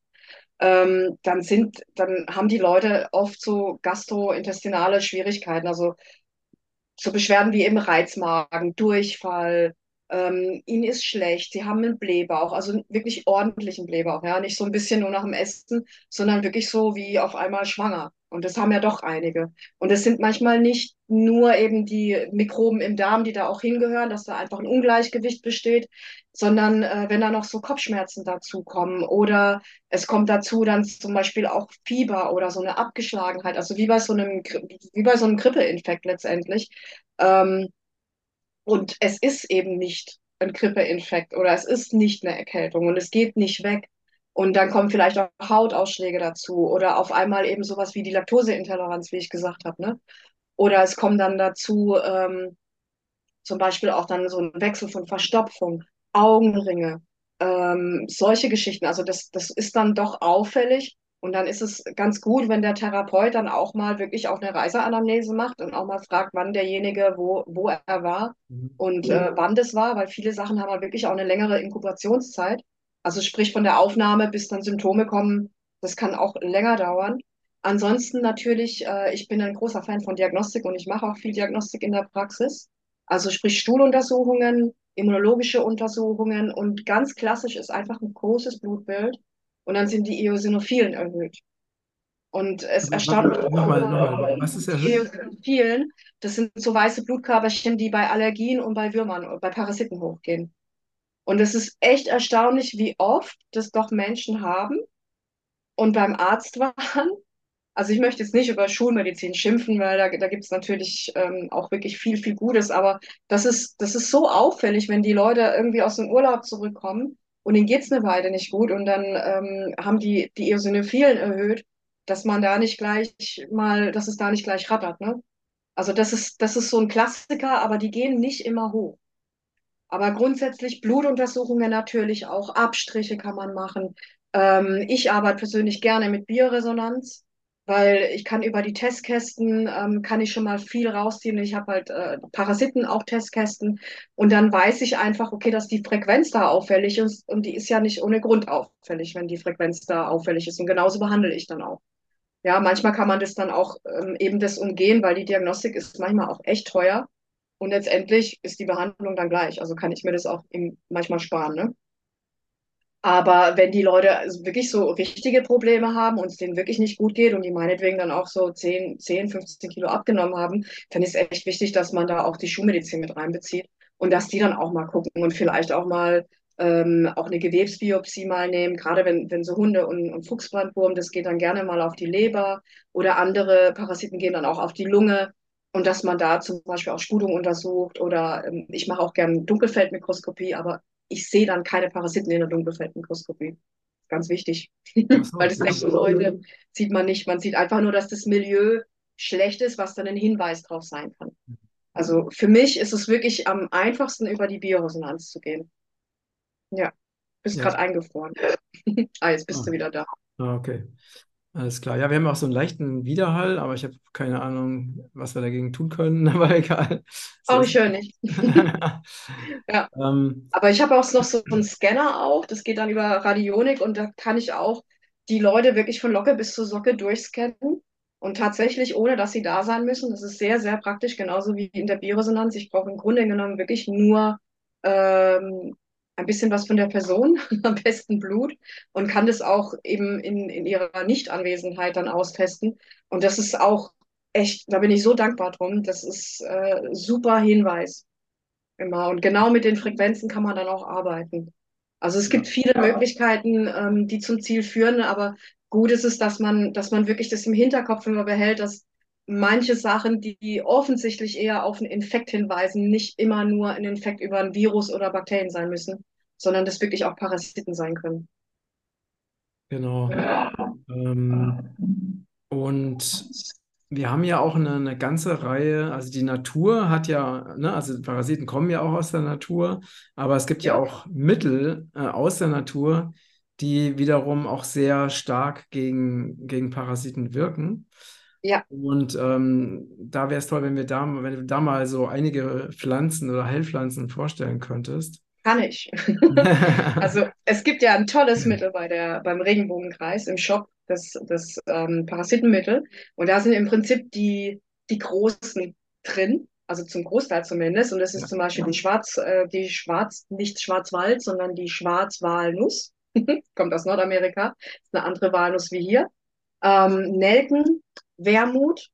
[SPEAKER 2] Ähm, dann sind, dann haben die Leute oft so gastrointestinale Schwierigkeiten, also so Beschwerden wie eben Reizmagen, Durchfall, ähm, ihnen ist schlecht, sie haben einen Blähbauch, also wirklich ordentlichen Blähbauch, ja, nicht so ein bisschen nur nach dem Essen, sondern wirklich so wie auf einmal schwanger. Und das haben ja doch einige. Und es sind manchmal nicht nur eben die Mikroben im Darm, die da auch hingehören, dass da einfach ein Ungleichgewicht besteht, sondern äh, wenn da noch so Kopfschmerzen dazukommen oder es kommt dazu dann zum Beispiel auch Fieber oder so eine Abgeschlagenheit, also wie bei so einem, wie bei so einem Grippeinfekt letztendlich. Ähm, und es ist eben nicht ein Grippeinfekt oder es ist nicht eine Erkältung und es geht nicht weg. Und dann kommen vielleicht auch Hautausschläge dazu oder auf einmal eben sowas wie die Laktoseintoleranz, wie ich gesagt habe, ne? Oder es kommt dann dazu ähm, zum Beispiel auch dann so ein Wechsel von Verstopfung, Augenringe, ähm, solche Geschichten. Also das, das ist dann doch auffällig. Und dann ist es ganz gut, wenn der Therapeut dann auch mal wirklich auch eine Reiseanamnese macht und auch mal fragt, wann derjenige, wo, wo er war
[SPEAKER 1] Mhm.
[SPEAKER 2] und äh, wann das war, weil viele Sachen haben halt wirklich auch eine längere Inkubationszeit. Also sprich von der Aufnahme bis dann Symptome kommen, das kann auch länger dauern. Ansonsten natürlich, äh, ich bin ein großer Fan von Diagnostik und ich mache auch viel Diagnostik in der Praxis. Also sprich Stuhluntersuchungen, immunologische Untersuchungen und ganz klassisch ist einfach ein großes Blutbild und dann sind die Eosinophilen erhöht. Und es erstaunt mich
[SPEAKER 1] Nochmal, nochmal, was ist erhöht?
[SPEAKER 2] Eosinophilen, das sind so weiße Blutkörperchen, die bei Allergien und bei Würmern und bei Parasiten hochgehen. Und es ist echt erstaunlich, wie oft das doch Menschen haben und beim Arzt (laughs) waren also ich möchte jetzt nicht über Schulmedizin schimpfen, weil da, da gibt es natürlich ähm, auch wirklich viel, viel Gutes, aber das ist, das ist so auffällig, wenn die Leute irgendwie aus dem Urlaub zurückkommen und ihnen geht's eine Weile nicht gut und dann ähm, haben die die Eosinophilen erhöht, dass man da nicht gleich mal, dass es da nicht gleich rattert, ne? Also das ist, das ist so ein Klassiker, aber die gehen nicht immer hoch. Aber grundsätzlich Blutuntersuchungen natürlich auch, Abstriche kann man machen. Ähm, ich arbeite persönlich gerne mit Bioresonanz, weil ich kann über die Testkästen, ähm, kann ich schon mal viel rausziehen. Ich habe halt äh, Parasiten, auch Testkästen. Und dann weiß ich einfach, okay, dass die Frequenz da auffällig ist. Und die ist ja nicht ohne Grund auffällig, wenn die Frequenz da auffällig ist. Und genauso behandle ich dann auch. Ja, manchmal kann man das dann auch ähm, eben das umgehen, weil die Diagnostik ist manchmal auch echt teuer. Und letztendlich ist die Behandlung dann gleich. Also kann ich mir das auch eben manchmal sparen, ne? Aber wenn die Leute wirklich so richtige Probleme haben und es denen wirklich nicht gut geht und die meinetwegen dann auch so 10, 10, 15 Kilo abgenommen haben, dann ist echt wichtig, dass man da auch die Schulmedizin mit reinbezieht und dass die dann auch mal gucken und vielleicht auch mal ähm, auch eine Gewebsbiopsie mal nehmen, gerade wenn, wenn so Hunde und, und Fuchsbrandwurm, das geht dann gerne mal auf die Leber oder andere Parasiten gehen dann auch auf die Lunge. Und dass man da zum Beispiel auch Sputung untersucht oder ähm, ich mache auch gerne Dunkelfeldmikroskopie, aber ich sehe dann keine Parasiten in der Dunkelfeldmikroskopie. Ganz wichtig,
[SPEAKER 1] Ach (laughs)
[SPEAKER 2] weil
[SPEAKER 1] so.
[SPEAKER 2] das denken Leute, sieht man nicht. Man sieht einfach nur, dass das Milieu schlecht ist, was dann ein Hinweis drauf sein kann. Also für mich ist es wirklich am einfachsten, über die Bioresonanz zu gehen. Ja, bist
[SPEAKER 1] Ja.
[SPEAKER 2] gerade eingefroren. (laughs) ah, jetzt bist
[SPEAKER 1] Ah.
[SPEAKER 2] du wieder da.
[SPEAKER 1] Ah, okay. Alles klar. Ja, wir haben auch so einen leichten Widerhall, aber ich habe keine Ahnung, was wir dagegen tun können, (laughs) aber egal. So
[SPEAKER 2] Auch ich höre nicht. (laughs) (laughs) Ja.
[SPEAKER 1] ähm,
[SPEAKER 2] Aber ich habe auch noch so einen Scanner auch, das geht dann über Radionik und da kann ich auch die Leute wirklich von Locke bis zur Socke durchscannen und tatsächlich ohne, dass sie da sein müssen. Das ist sehr, sehr praktisch, genauso wie in der Bioresonanz. Ich brauche im Grunde genommen wirklich nur ähm, ein bisschen was von der Person, (laughs) am besten Blut und kann das auch eben in, in ihrer Nichtanwesenheit dann austesten. Und das ist auch echt, da bin ich so dankbar drum. Das ist äh, super Hinweis. Immer. Und genau mit den Frequenzen kann man dann auch arbeiten. Also es gibt viele Möglichkeiten, ähm, die zum Ziel führen, aber gut ist es, dass man, dass man wirklich das im Hinterkopf immer behält, dass manche Sachen, die offensichtlich eher auf einen Infekt hinweisen, nicht immer nur ein Infekt über ein Virus oder Bakterien sein müssen, sondern das wirklich auch Parasiten sein können.
[SPEAKER 1] Genau. Ähm, und wir haben ja auch eine, eine ganze Reihe, also die Natur hat ja, ne, also Parasiten kommen ja auch aus der Natur, aber es gibt ja
[SPEAKER 2] Ja,
[SPEAKER 1] auch Mittel äh, aus der Natur, die wiederum auch sehr stark gegen, gegen Parasiten wirken.
[SPEAKER 2] Ja,
[SPEAKER 1] Und ähm, da wäre es toll, wenn wir da, wenn du da mal so einige Pflanzen oder Heilpflanzen vorstellen könntest.
[SPEAKER 2] kann ich. (laughs) Also es gibt ja ein tolles Mittel bei der, beim Regenbogenkreis im Shop, das, das ähm, Parasitenmittel. Und da sind im Prinzip die, die großen drin, also zum Großteil zumindest. Und das ist
[SPEAKER 1] Ja.
[SPEAKER 2] zum Beispiel die Schwarz, äh, die Schwarz, nicht Schwarzwald, sondern die Schwarzwalnuss. (laughs) Kommt aus Nordamerika. Ist eine andere Walnuss wie hier. Ähm, Nelken, Wermut,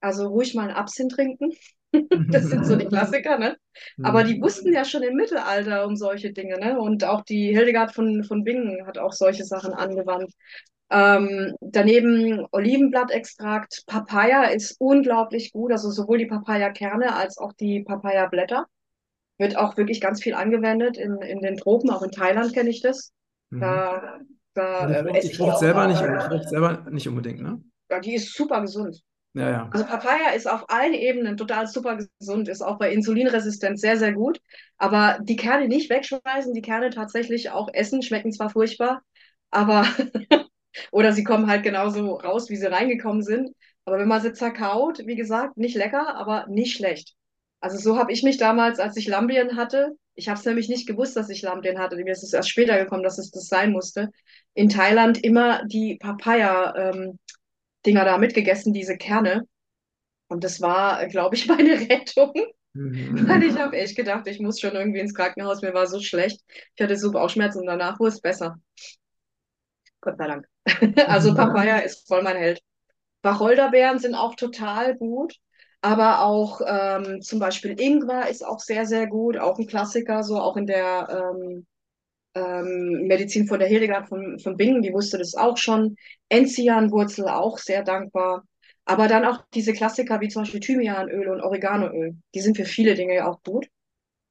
[SPEAKER 2] also ruhig mal einen Absinth trinken. (laughs) Das sind so die Klassiker, ne? Aber die
[SPEAKER 1] Mhm.
[SPEAKER 2] wussten ja schon im Mittelalter um solche Dinge, ne? Und auch die Hildegard von, von Bingen hat auch solche Sachen angewandt. Ähm, daneben Olivenblattextrakt. Papaya ist unglaublich gut, also sowohl die Papaya-Kerne als auch die Papaya-Blätter. Wird auch wirklich ganz viel angewendet in, in den Tropen, auch in Thailand kenne ich das.
[SPEAKER 1] Mhm.
[SPEAKER 2] Da, da
[SPEAKER 1] die
[SPEAKER 2] äh,
[SPEAKER 1] die
[SPEAKER 2] ich die
[SPEAKER 1] Frucht
[SPEAKER 2] auch.
[SPEAKER 1] selber nicht, die selber nicht unbedingt, ne?
[SPEAKER 2] Ja, die ist super gesund.
[SPEAKER 1] Ja, ja.
[SPEAKER 2] Also Papaya ist auf allen Ebenen total super gesund, ist auch bei Insulinresistenz sehr, sehr gut. Aber die Kerne nicht wegschmeißen, die Kerne tatsächlich auch essen, schmecken zwar furchtbar, aber (laughs) oder sie kommen halt genauso raus, wie sie reingekommen sind. Aber wenn man sie zerkaut, wie gesagt, nicht lecker, aber nicht schlecht. Also so habe ich mich damals, als ich Lambien hatte, ich habe es nämlich nicht gewusst, dass ich Lambien hatte, mir ist es erst später gekommen, dass es das sein musste, in Thailand immer die Papaya, ähm, Dinger da mitgegessen, diese Kerne. Und das war, glaube ich, (laughs) meine Rettung, weil
[SPEAKER 1] Mhm.
[SPEAKER 2] ich habe echt gedacht, ich muss schon irgendwie ins Krankenhaus, mir war so schlecht. Ich hatte so Bauchschmerzen und danach wurde es besser. Gott sei Dank. (laughs) Also Papaya ist voll mein Held. Wacholderbeeren sind auch total gut, aber auch ähm, zum Beispiel Ingwer ist auch sehr, sehr gut, auch ein Klassiker, so auch in der ähm, ähm, Medizin von der Hildegard von, von Bingen, die wusste das auch schon. Enzianwurzel auch sehr dankbar. Aber dann auch diese Klassiker wie zum Beispiel Thymianöl und Oreganoöl. Die sind für viele Dinge auch gut.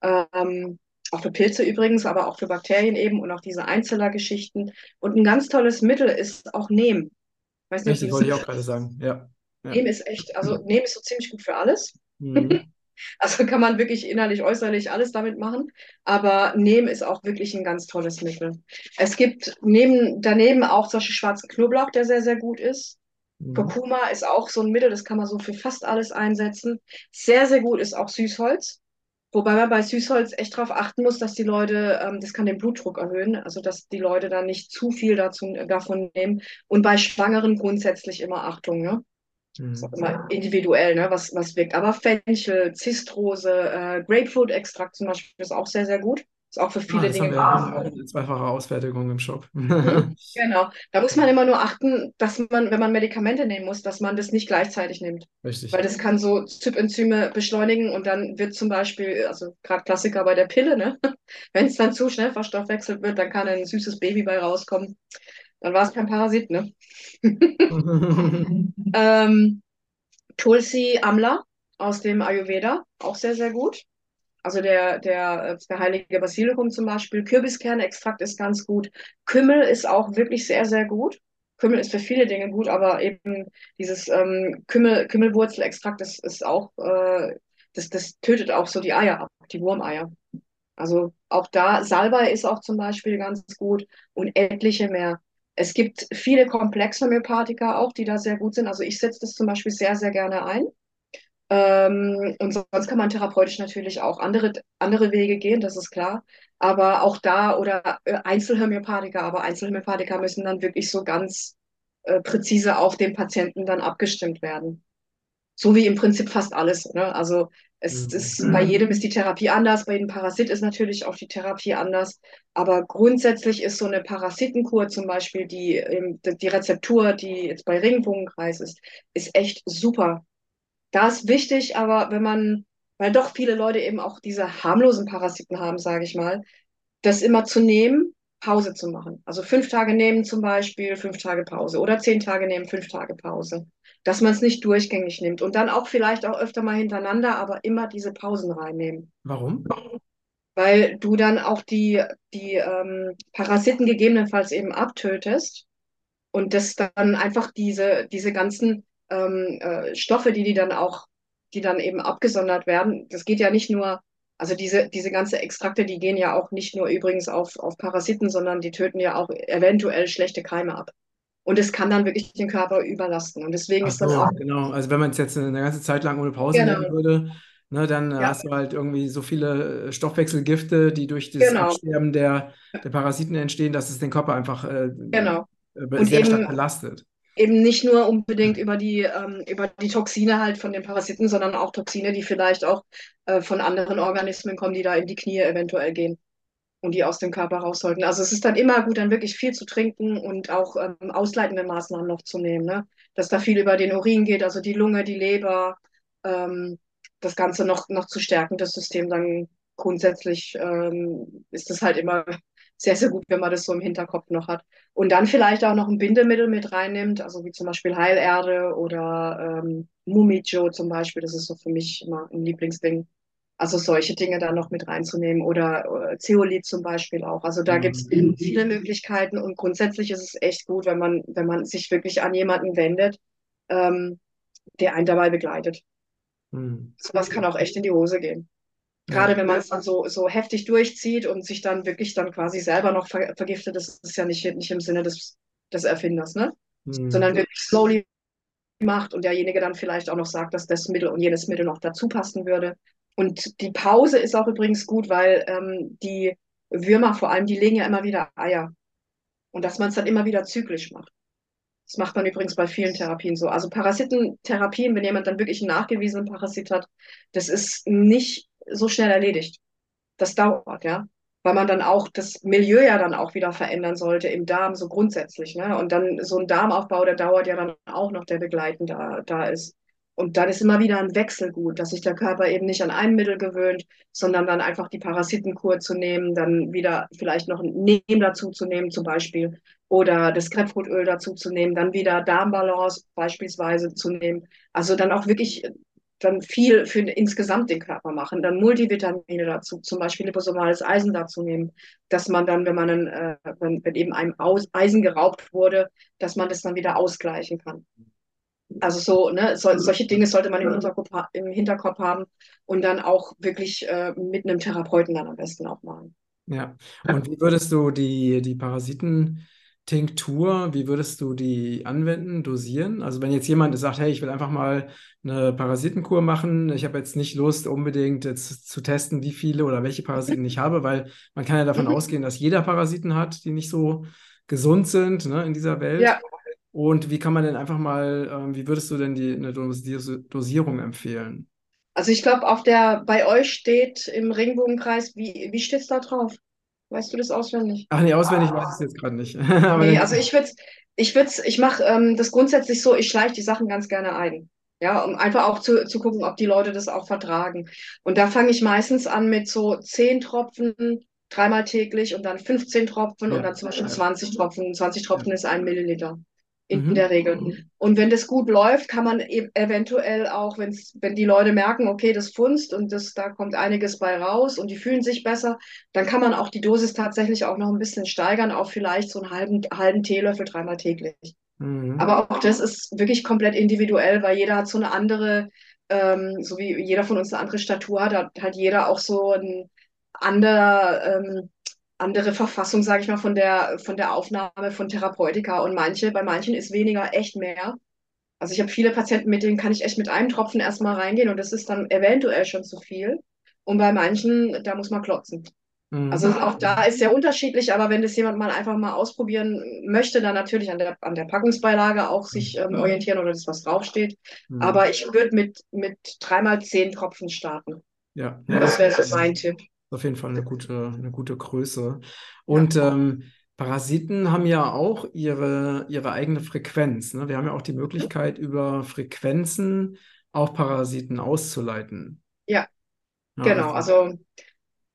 [SPEAKER 2] Ähm, auch für Pilze übrigens, aber auch für Bakterien eben und auch diese Einzellergeschichten. Und ein ganz tolles Mittel ist auch Neem. Ich weiß nicht,
[SPEAKER 1] Richtig, wollte ich auch gerade sagen. Ja. Ja.
[SPEAKER 2] Neem ist echt, also Neem ist so ziemlich gut für alles.
[SPEAKER 1] Mhm.
[SPEAKER 2] Also kann man wirklich innerlich, äußerlich alles damit machen. Aber Neem ist auch wirklich ein ganz tolles Mittel. Es gibt neben, daneben auch solche schwarzen Knoblauch, der sehr, sehr gut ist.
[SPEAKER 1] Mhm.
[SPEAKER 2] Kurkuma ist auch so ein Mittel, das kann man so für fast alles einsetzen. Sehr, sehr gut ist auch Süßholz. Wobei man bei Süßholz echt darauf achten muss, dass die Leute, ähm, das kann den Blutdruck erhöhen, also dass die Leute da nicht zu viel dazu, davon nehmen. Und bei Schwangeren grundsätzlich immer Achtung, ne? Ist auch
[SPEAKER 1] Mhm.
[SPEAKER 2] immer individuell, ne, was, was wirkt. Aber Fenchel, Zistrose, äh, Grapefruit-Extrakt zum Beispiel ist auch sehr, sehr gut. Ist auch für
[SPEAKER 1] Ah,
[SPEAKER 2] viele
[SPEAKER 1] haben
[SPEAKER 2] Dinge gut.
[SPEAKER 1] eine zweifache Ausfertigung im Shop.
[SPEAKER 2] Mhm. (laughs) Genau. Da muss man immer nur achten, dass man, wenn man Medikamente nehmen muss, dass man das nicht gleichzeitig nimmt. Weil
[SPEAKER 1] Richtig.
[SPEAKER 2] das kann so Zypenzyme beschleunigen und dann wird zum Beispiel, also gerade Klassiker bei der Pille, ne? (laughs) Wenn es dann zu schnell verstoffwechselt wird, dann kann ein süßes Baby bei rauskommen. Dann war es kein Parasit, ne? (laughs) Ähm, Tulsi Amla aus dem Ayurveda, auch sehr, sehr gut. Also der, der, der heilige Basilikum zum Beispiel. Kürbiskernextrakt ist ganz gut. Kümmel ist auch wirklich sehr, sehr gut. Kümmel ist für viele Dinge gut, aber eben dieses ähm, Kümmel, Kümmelwurzelextrakt ist, ist auch, äh, das, das tötet auch so die Eier ab, die Wurmeier. Also auch da, Salbei ist auch zum Beispiel ganz gut und etliche mehr. Es gibt viele Komplexhomöopathika auch, die da sehr gut sind. Also ich setze das zum Beispiel sehr, sehr gerne ein. Ähm, und sonst kann man therapeutisch natürlich auch andere, andere Wege gehen, das ist klar. Aber auch da oder äh, Einzelhomöopathika, aber Einzelhomöopathika müssen dann wirklich so ganz äh, präzise auf den Patienten dann abgestimmt werden. So wie im Prinzip fast alles. Ne? Also es
[SPEAKER 1] Mhm.
[SPEAKER 2] ist bei jedem ist die Therapie anders, bei jedem Parasit ist natürlich auch die Therapie anders. Aber grundsätzlich ist so eine Parasitenkur zum Beispiel, die, ähm, die Rezeptur, die jetzt bei Regenbogenkreis ist, ist echt super. Da ist wichtig, aber wenn man, weil doch viele Leute eben auch diese harmlosen Parasiten haben, sage ich mal, das immer zu nehmen, Pause zu machen. Also fünf Tage nehmen zum Beispiel, fünf Tage Pause oder zehn Tage nehmen, fünf Tage Pause. Dass man es nicht durchgängig nimmt und dann auch vielleicht auch öfter mal hintereinander, aber immer diese Pausen reinnehmen.
[SPEAKER 1] Warum?
[SPEAKER 2] Weil du dann auch die, die ähm, Parasiten gegebenenfalls eben abtötest und das dann einfach diese, diese ganzen ähm, äh, Stoffe, die die dann auch, die dann eben abgesondert werden, das geht ja nicht nur also diese, diese ganze Extrakte, die gehen ja auch nicht nur übrigens auf, auf Parasiten, sondern die töten ja auch eventuell schlechte Keime ab. Und es kann dann wirklich den Körper überlasten. Und deswegen
[SPEAKER 1] Ach
[SPEAKER 2] ist das
[SPEAKER 1] so,
[SPEAKER 2] auch.
[SPEAKER 1] genau. Also wenn man es jetzt eine ganze Zeit lang ohne Pause
[SPEAKER 2] Genau.
[SPEAKER 1] nehmen würde, ne, dann
[SPEAKER 2] Ja,
[SPEAKER 1] hast du halt irgendwie so viele äh, Stoffwechselgifte, die durch das
[SPEAKER 2] genau,
[SPEAKER 1] Absterben der, der Parasiten entstehen, dass es den Körper einfach äh,
[SPEAKER 2] genau.
[SPEAKER 1] äh, sehr stark
[SPEAKER 2] eben,
[SPEAKER 1] belastet.
[SPEAKER 2] Eben nicht nur unbedingt über die, ähm, über die Toxine halt von den Parasiten, sondern auch Toxine, die vielleicht auch äh, von anderen Organismen kommen, die da in die Knie eventuell gehen und die aus dem Körper raus sollten. Also es ist dann immer gut, dann wirklich viel zu trinken und auch ähm, ausleitende Maßnahmen noch zu nehmen, ne? Dass da viel über den Urin geht, also die Lunge, die Leber, ähm, das Ganze noch, noch zu stärken, das System dann grundsätzlich ähm, ist es halt immer sehr, sehr gut, wenn man das so im Hinterkopf noch hat. Und dann vielleicht auch noch ein Bindemittel mit reinnimmt, also wie zum Beispiel Heilerde oder ähm, Mumijo zum Beispiel, das ist so für mich immer ein Lieblingsding. Also solche Dinge dann noch mit reinzunehmen oder äh, Zeolit zum Beispiel auch. Also da gibt es
[SPEAKER 1] Mhm.
[SPEAKER 2] viele Möglichkeiten und grundsätzlich ist es echt gut, wenn man, wenn man sich wirklich an jemanden wendet, ähm, der einen dabei begleitet.
[SPEAKER 1] Mhm.
[SPEAKER 2] Sowas kann auch echt in die Hose gehen.
[SPEAKER 1] Ja.
[SPEAKER 2] Gerade wenn man es dann so, so heftig durchzieht und sich dann wirklich dann quasi selber noch ver vergiftet, das ist ja nicht, nicht im Sinne des, des Erfinders, ne?
[SPEAKER 1] Mhm.
[SPEAKER 2] Sondern wirklich slowly macht und derjenige dann vielleicht auch noch sagt, dass das Mittel und jenes Mittel noch dazu passen würde. Und die Pause ist auch übrigens gut, weil ähm, die Würmer vor allem, die legen ja immer wieder Eier. Und dass man es dann immer wieder zyklisch macht. Das macht man übrigens bei vielen Therapien so. Also Parasitentherapien, wenn jemand dann wirklich einen nachgewiesenen Parasit hat, das ist nicht so schnell erledigt. Das dauert, ja. Weil man dann auch das Milieu ja dann auch wieder verändern sollte im Darm, so grundsätzlich, ne? Und dann so ein Darmaufbau, der dauert ja dann auch noch, der begleitend da, da ist. Und dann ist immer wieder ein Wechsel gut, dass sich der Körper eben nicht an ein Mittel gewöhnt, sondern dann einfach die Parasitenkur zu nehmen, dann wieder vielleicht noch ein Neem dazu zu nehmen, zum Beispiel, oder das Grapefruitöl dazu zu nehmen, dann wieder Darmbalance beispielsweise zu nehmen. Also dann auch wirklich dann viel für insgesamt den Körper machen, dann Multivitamine dazu, zum Beispiel liposomales Eisen dazu nehmen, dass man dann, wenn man dann, äh, wenn, wenn eben einem Aus, Eisen geraubt wurde, dass man das dann wieder ausgleichen kann. Also so, ne, so, solche Dinge sollte man im Hinterkopf, im Hinterkopf haben und dann auch wirklich äh, mit einem Therapeuten dann am besten auch machen.
[SPEAKER 1] Ja. Und wie würdest du die, die Parasitentinktur, wie würdest du die anwenden, dosieren? Also wenn jetzt jemand sagt, hey, ich will einfach mal eine Parasitenkur machen, ich habe jetzt nicht Lust, unbedingt jetzt zu testen, wie viele oder welche Parasiten ich habe, weil man kann ja davon
[SPEAKER 2] Mhm.
[SPEAKER 1] ausgehen, dass jeder Parasiten hat, die nicht so gesund sind, ne, in dieser Welt.
[SPEAKER 2] Ja,
[SPEAKER 1] Und wie kann man denn einfach mal, ähm, wie würdest du denn die, eine Dos Dosierung empfehlen?
[SPEAKER 2] also ich glaube, auf der, bei euch steht im Regenbogenkreis, wie, wie steht's da drauf? Weißt du das auswendig?
[SPEAKER 1] Ach nee, auswendig weiß ich es jetzt gerade nicht. (laughs)
[SPEAKER 2] Nee, also ich würde, ich würde, ich mache ähm, das grundsätzlich so, ich schleiche die Sachen ganz gerne ein. Ja, um einfach auch zu, zu gucken, ob die Leute das auch vertragen. Und da fange ich meistens an mit so 10 Tropfen, dreimal täglich und dann 15 Tropfen und
[SPEAKER 1] ja,
[SPEAKER 2] dann zum Beispiel
[SPEAKER 1] ja,
[SPEAKER 2] 20 Tropfen. 20
[SPEAKER 1] ja.
[SPEAKER 2] Tropfen ist ein Milliliter in
[SPEAKER 1] Mhm.
[SPEAKER 2] der Regel. Und wenn das gut läuft, kann man e eventuell auch, wenn's, wenn die Leute merken, okay, das funzt und das, da kommt einiges bei raus und die fühlen sich besser, dann kann man auch die Dosis tatsächlich auch noch ein bisschen steigern auf vielleicht so einen halben, halben Teelöffel dreimal täglich.
[SPEAKER 1] Mhm.
[SPEAKER 2] Aber auch das ist wirklich komplett individuell, weil jeder hat so eine andere, ähm, so wie jeder von uns eine andere Statur hat, hat halt jeder auch so ein anderer, ähm, andere Verfassung, sage ich mal, von der, von der Aufnahme von Therapeutika. Und manche, bei manchen ist weniger echt mehr. Also ich habe viele Patienten, mit denen kann ich echt mit einem Tropfen erstmal reingehen und das ist dann eventuell schon zu viel. Und bei manchen, da muss man klotzen. Also
[SPEAKER 1] Mhm.
[SPEAKER 2] auch da ist sehr unterschiedlich, aber wenn das jemand mal einfach mal ausprobieren möchte, dann natürlich an der, an der Packungsbeilage auch sich ähm, orientieren oder das, was draufsteht.
[SPEAKER 1] Mhm.
[SPEAKER 2] Aber ich würde mit, mit dreimal zehn Tropfen starten.
[SPEAKER 1] Ja, ja,
[SPEAKER 2] Das wäre so mein Tipp.
[SPEAKER 1] Auf jeden Fall eine gute, eine gute Größe. Und ähm, Parasiten haben ja auch ihre, ihre eigene Frequenz. Ne? Wir haben ja auch die Möglichkeit, über Frequenzen auch Parasiten auszuleiten.
[SPEAKER 2] Ja,
[SPEAKER 1] Ja,
[SPEAKER 2] genau.
[SPEAKER 1] also,
[SPEAKER 2] Also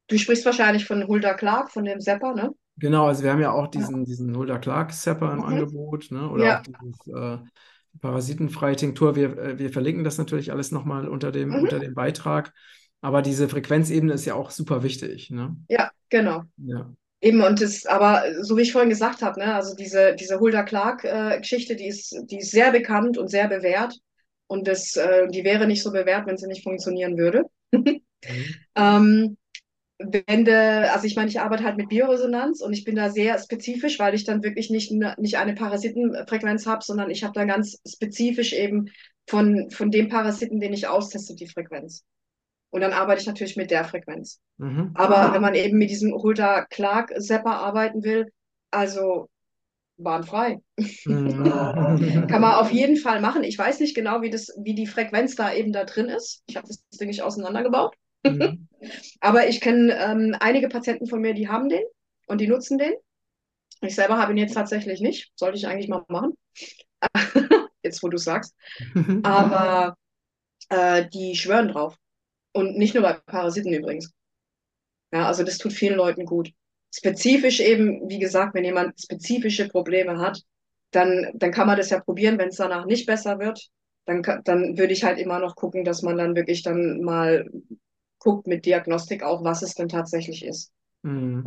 [SPEAKER 2] du sprichst wahrscheinlich von Hulda Clark, von dem Sepper, ne?
[SPEAKER 1] Genau, also wir haben ja auch diesen, diesen Hulda Clark Sepper im
[SPEAKER 2] Mhm.
[SPEAKER 1] Angebot, ne? Oder
[SPEAKER 2] Ja.
[SPEAKER 1] auch dieses äh, parasitenfreie Tinktur. Wir, äh, wir verlinken das natürlich alles nochmal unter dem,
[SPEAKER 2] Mhm.
[SPEAKER 1] unter dem Beitrag. Aber diese Frequenzebene ist ja auch super wichtig, ne?
[SPEAKER 2] Ja, genau.
[SPEAKER 1] Ja.
[SPEAKER 2] Eben, und das, aber so wie ich vorhin gesagt habe, ne, also diese, diese Hulda Clark-Geschichte, die ist, die ist sehr bekannt und sehr bewährt. Und das, äh, die wäre nicht so bewährt, wenn sie nicht funktionieren würde.
[SPEAKER 1] Mhm. (laughs)
[SPEAKER 2] Ähm, wenn de, also ich meine, ich arbeite halt mit Bioresonanz und ich bin da sehr spezifisch, weil ich dann wirklich nicht, nicht eine Parasitenfrequenz habe, sondern ich habe da ganz spezifisch eben von, von dem Parasiten, den ich austeste, die Frequenz. Und dann arbeite ich natürlich mit der Frequenz.
[SPEAKER 1] Mhm.
[SPEAKER 2] Aber wenn man eben mit diesem Hulda Clark Sepper arbeiten will, also bahnfrei.
[SPEAKER 1] Mhm. (laughs)
[SPEAKER 2] Kann man auf jeden Fall machen. Ich weiß nicht genau, wie das, wie die Frequenz da eben da drin ist. Ich habe das Ding nicht auseinandergebaut.
[SPEAKER 1] Mhm. (laughs)
[SPEAKER 2] Aber ich kenne ähm, einige Patienten von mir, die haben den und die nutzen den. Ich selber habe ihn jetzt tatsächlich nicht. Sollte ich eigentlich mal machen. (laughs) jetzt, wo du sagst. Aber äh, die schwören drauf. Und nicht nur bei Parasiten übrigens. Ja, also das tut vielen Leuten gut. Spezifisch eben, wie gesagt, wenn jemand spezifische Probleme hat, dann, dann kann man das ja probieren. Wenn es danach nicht besser wird, dann, dann würde ich halt immer noch gucken, dass man dann wirklich dann mal guckt mit Diagnostik auch, was es denn tatsächlich ist.
[SPEAKER 1] Mhm.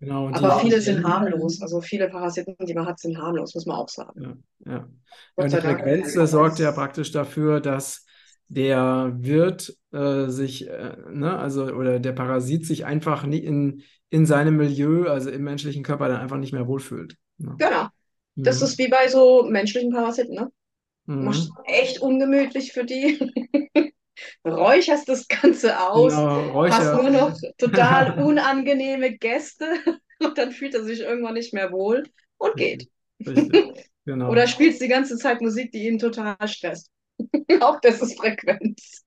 [SPEAKER 1] Genau,
[SPEAKER 2] Aber viele sind harmlos. Also viele Parasiten, die man hat, sind harmlos, muss man auch sagen.
[SPEAKER 1] Ja, ja. Und die. Frequenz sorgt ja praktisch dafür, dass der Wirt äh, sich, äh, ne, also oder der Parasit sich einfach nie in, in seinem Milieu, also im menschlichen Körper, dann einfach nicht mehr wohlfühlt. Ne?
[SPEAKER 2] Genau. Das
[SPEAKER 1] Mhm.
[SPEAKER 2] ist wie bei so menschlichen Parasiten, ne? Machst
[SPEAKER 1] Mhm.
[SPEAKER 2] echt ungemütlich für die. (laughs) Räucherst das Ganze aus,
[SPEAKER 1] Genau,
[SPEAKER 2] hast nur noch (laughs) total unangenehme Gäste (laughs) und dann fühlt er sich irgendwann nicht mehr wohl und geht.
[SPEAKER 1] Richtig, genau.
[SPEAKER 2] Oder spielst die ganze Zeit Musik, die ihn total stresst. (laughs) Auch das ist Frequenz.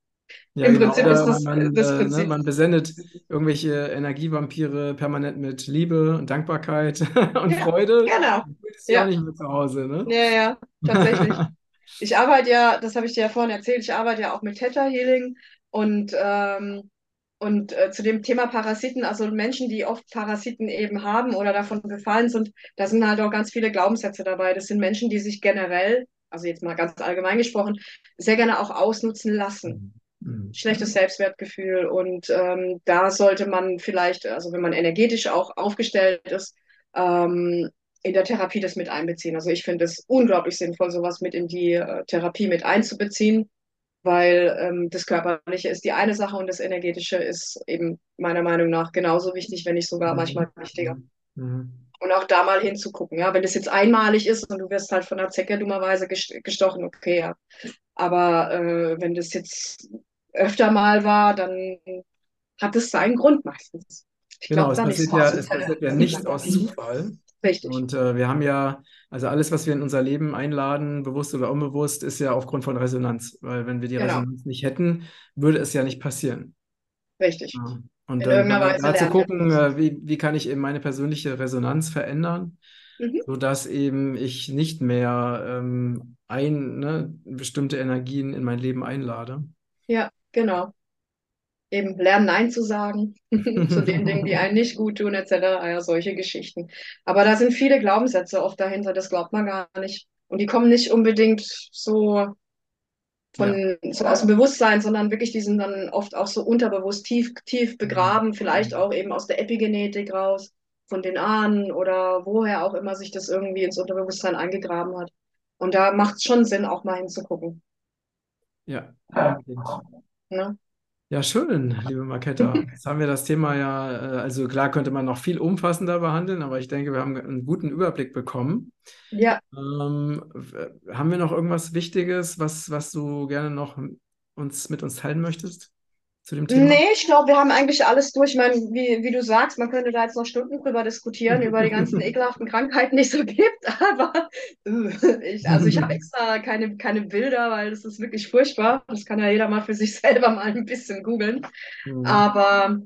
[SPEAKER 1] Ja,
[SPEAKER 2] Im
[SPEAKER 1] genau.
[SPEAKER 2] Prinzip ist das
[SPEAKER 1] man,
[SPEAKER 2] das
[SPEAKER 1] äh, ne,
[SPEAKER 2] Prinzip.
[SPEAKER 1] man besendet irgendwelche Energievampire permanent mit Liebe und Dankbarkeit (laughs) und
[SPEAKER 2] Ja,
[SPEAKER 1] Freude.
[SPEAKER 2] genau.
[SPEAKER 1] Fühlt es sich auch
[SPEAKER 2] Ja,
[SPEAKER 1] nicht mehr zu Hause, ne?
[SPEAKER 2] ja, ja, tatsächlich. (laughs) Ich arbeite ja, das habe ich dir ja vorhin erzählt, ich arbeite ja auch mit Theta Healing und, ähm, und äh, zu dem Thema Parasiten, also Menschen, die oft Parasiten eben haben oder davon befallen sind, da sind halt auch ganz viele Glaubenssätze dabei. Das sind Menschen, die sich generell, also jetzt mal ganz allgemein gesprochen, sehr gerne auch ausnutzen lassen.
[SPEAKER 1] Mhm.
[SPEAKER 2] Schlechtes Selbstwertgefühl und ähm, da sollte man vielleicht, also wenn man energetisch auch aufgestellt ist, ähm, in der Therapie das mit einbeziehen. Also ich finde es unglaublich sinnvoll, sowas mit in die äh, Therapie mit einzubeziehen, weil ähm, das Körperliche ist die eine Sache und das Energetische ist eben meiner Meinung nach genauso wichtig, wenn nicht sogar manchmal wichtiger.
[SPEAKER 1] Mhm.
[SPEAKER 2] Und auch da mal hinzugucken, ja, wenn das jetzt einmalig ist und du wirst halt von der Zecke dummerweise gest- gestochen, okay, ja. Aber äh, wenn das jetzt öfter mal war, dann hat es seinen Grund meistens. Ich
[SPEAKER 1] Genau,
[SPEAKER 2] glaube
[SPEAKER 1] es passiert ja, es passiert ja nichts aus Zufall.
[SPEAKER 2] Richtig.
[SPEAKER 1] Und äh, wir haben ja, also alles, was wir in unser Leben einladen, bewusst oder unbewusst, ist ja aufgrund von Resonanz. Weil wenn wir die
[SPEAKER 2] Genau.
[SPEAKER 1] Resonanz nicht hätten, würde es ja nicht passieren.
[SPEAKER 2] Richtig.
[SPEAKER 1] Ja. Und
[SPEAKER 2] In
[SPEAKER 1] äh,
[SPEAKER 2] irgendeiner
[SPEAKER 1] da, zu gucken, äh, wie, wie kann ich eben meine persönliche Resonanz verändern,
[SPEAKER 2] Mhm.
[SPEAKER 1] sodass eben ich nicht mehr ähm, ein, ne, bestimmte Energien in mein Leben einlade.
[SPEAKER 2] Ja, genau. Eben lernen, Nein zu sagen (laughs) zu den Dingen, die (laughs) einen nicht gut tun, etc. Ja, solche Geschichten. Aber da sind viele Glaubenssätze oft dahinter, das glaubt man gar nicht. Und die kommen nicht unbedingt so
[SPEAKER 1] Ja.
[SPEAKER 2] von so aus dem Bewusstsein, sondern wirklich, die sind dann oft auch so unterbewusst tief, tief begraben, vielleicht auch eben aus der Epigenetik raus, von den Ahnen oder woher auch immer sich das irgendwie ins Unterbewusstsein eingegraben hat. Und da macht es schon Sinn, auch mal hinzugucken.
[SPEAKER 1] Ja, unbedingt.
[SPEAKER 2] Ne?
[SPEAKER 1] Ja, schön, liebe Marketta. (laughs) Jetzt haben wir das Thema ja, äh, also klar könnte man noch viel umfassender behandeln, aber ich denke, wir haben einen guten Überblick bekommen.
[SPEAKER 2] Ja,
[SPEAKER 1] Ähm, haben wir noch irgendwas Wichtiges, was, was du gerne noch uns mit uns teilen möchtest zu dem Thema?
[SPEAKER 2] Nee, ich glaube, wir haben eigentlich alles durch. Ich meine, wie, wie du sagst, man könnte da jetzt noch Stunden drüber diskutieren, über die ganzen (laughs) ekelhaften Krankheiten, die es so gibt. (laughs) Aber äh, ich, also ich habe extra keine, keine Bilder, weil das ist wirklich furchtbar. Das kann ja jeder mal für sich (laughs) selber mal ein bisschen googeln.
[SPEAKER 1] Mhm.
[SPEAKER 2] Aber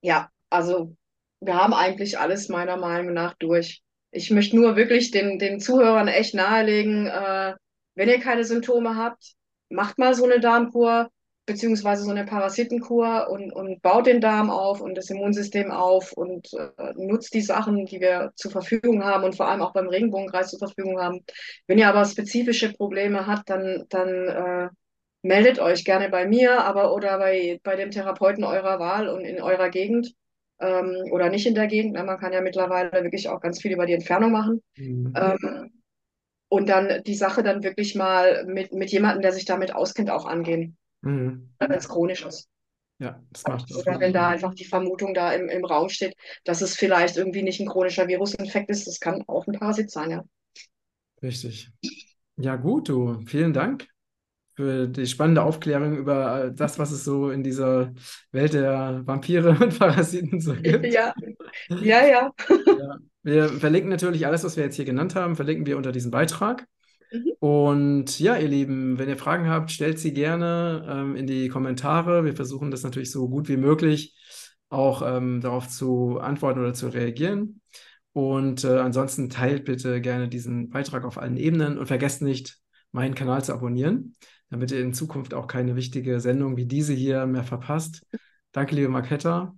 [SPEAKER 2] ja, also wir haben eigentlich alles meiner Meinung nach durch. Ich möchte nur wirklich den, den Zuhörern echt nahelegen, äh, wenn ihr keine Symptome habt, macht mal so eine Darmkur. Beziehungsweise so eine Parasitenkur und, und baut den Darm auf und das Immunsystem auf und äh, nutzt die Sachen, die wir zur Verfügung haben und vor allem auch beim Regenbogenkreis zur Verfügung haben. Wenn ihr aber spezifische Probleme habt, dann, dann äh, meldet euch gerne bei mir, aber oder bei, bei dem Therapeuten eurer Wahl und in eurer Gegend ähm, oder nicht in der Gegend. Ne? Man kann ja mittlerweile wirklich auch ganz viel über die Entfernung machen. Mhm. Ähm, und dann die Sache dann wirklich mal mit, mit jemandem, der sich damit auskennt, auch angehen. Mhm. Wenn es chronisch ist.
[SPEAKER 1] Ja, das macht
[SPEAKER 2] das. Oder wenn da einfach die Vermutung da im, im Raum steht, dass es vielleicht irgendwie nicht ein chronischer Virusinfekt ist, das kann auch ein Parasit sein, ja.
[SPEAKER 1] Richtig. Ja, gut, du. Vielen Dank für die spannende Aufklärung über das, was es so in dieser Welt der Vampire (laughs) und Parasiten so gibt.
[SPEAKER 2] Ja, ja, ja.
[SPEAKER 1] ja. Wir verlinken natürlich alles, was wir jetzt hier genannt haben, verlinken wir unter diesem Beitrag. Mhm. Und ja, ihr Lieben, wenn ihr Fragen habt, stellt sie gerne ähm, in die Kommentare. Wir versuchen das natürlich so gut wie möglich auch ähm, darauf zu antworten oder zu reagieren. Und äh, ansonsten teilt bitte gerne diesen Beitrag auf allen Ebenen und vergesst nicht, meinen Kanal zu abonnieren, damit ihr in Zukunft auch keine wichtige Sendung wie diese hier mehr verpasst. Danke, liebe Marketta.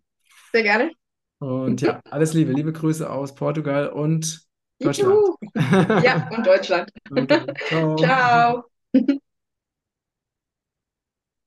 [SPEAKER 2] Sehr gerne.
[SPEAKER 1] Und ja, alles Liebe. Liebe Grüße aus Portugal und Deutschland.
[SPEAKER 2] Ja, und Deutschland. (laughs)
[SPEAKER 1] Okay. Ciao.
[SPEAKER 2] Ciao.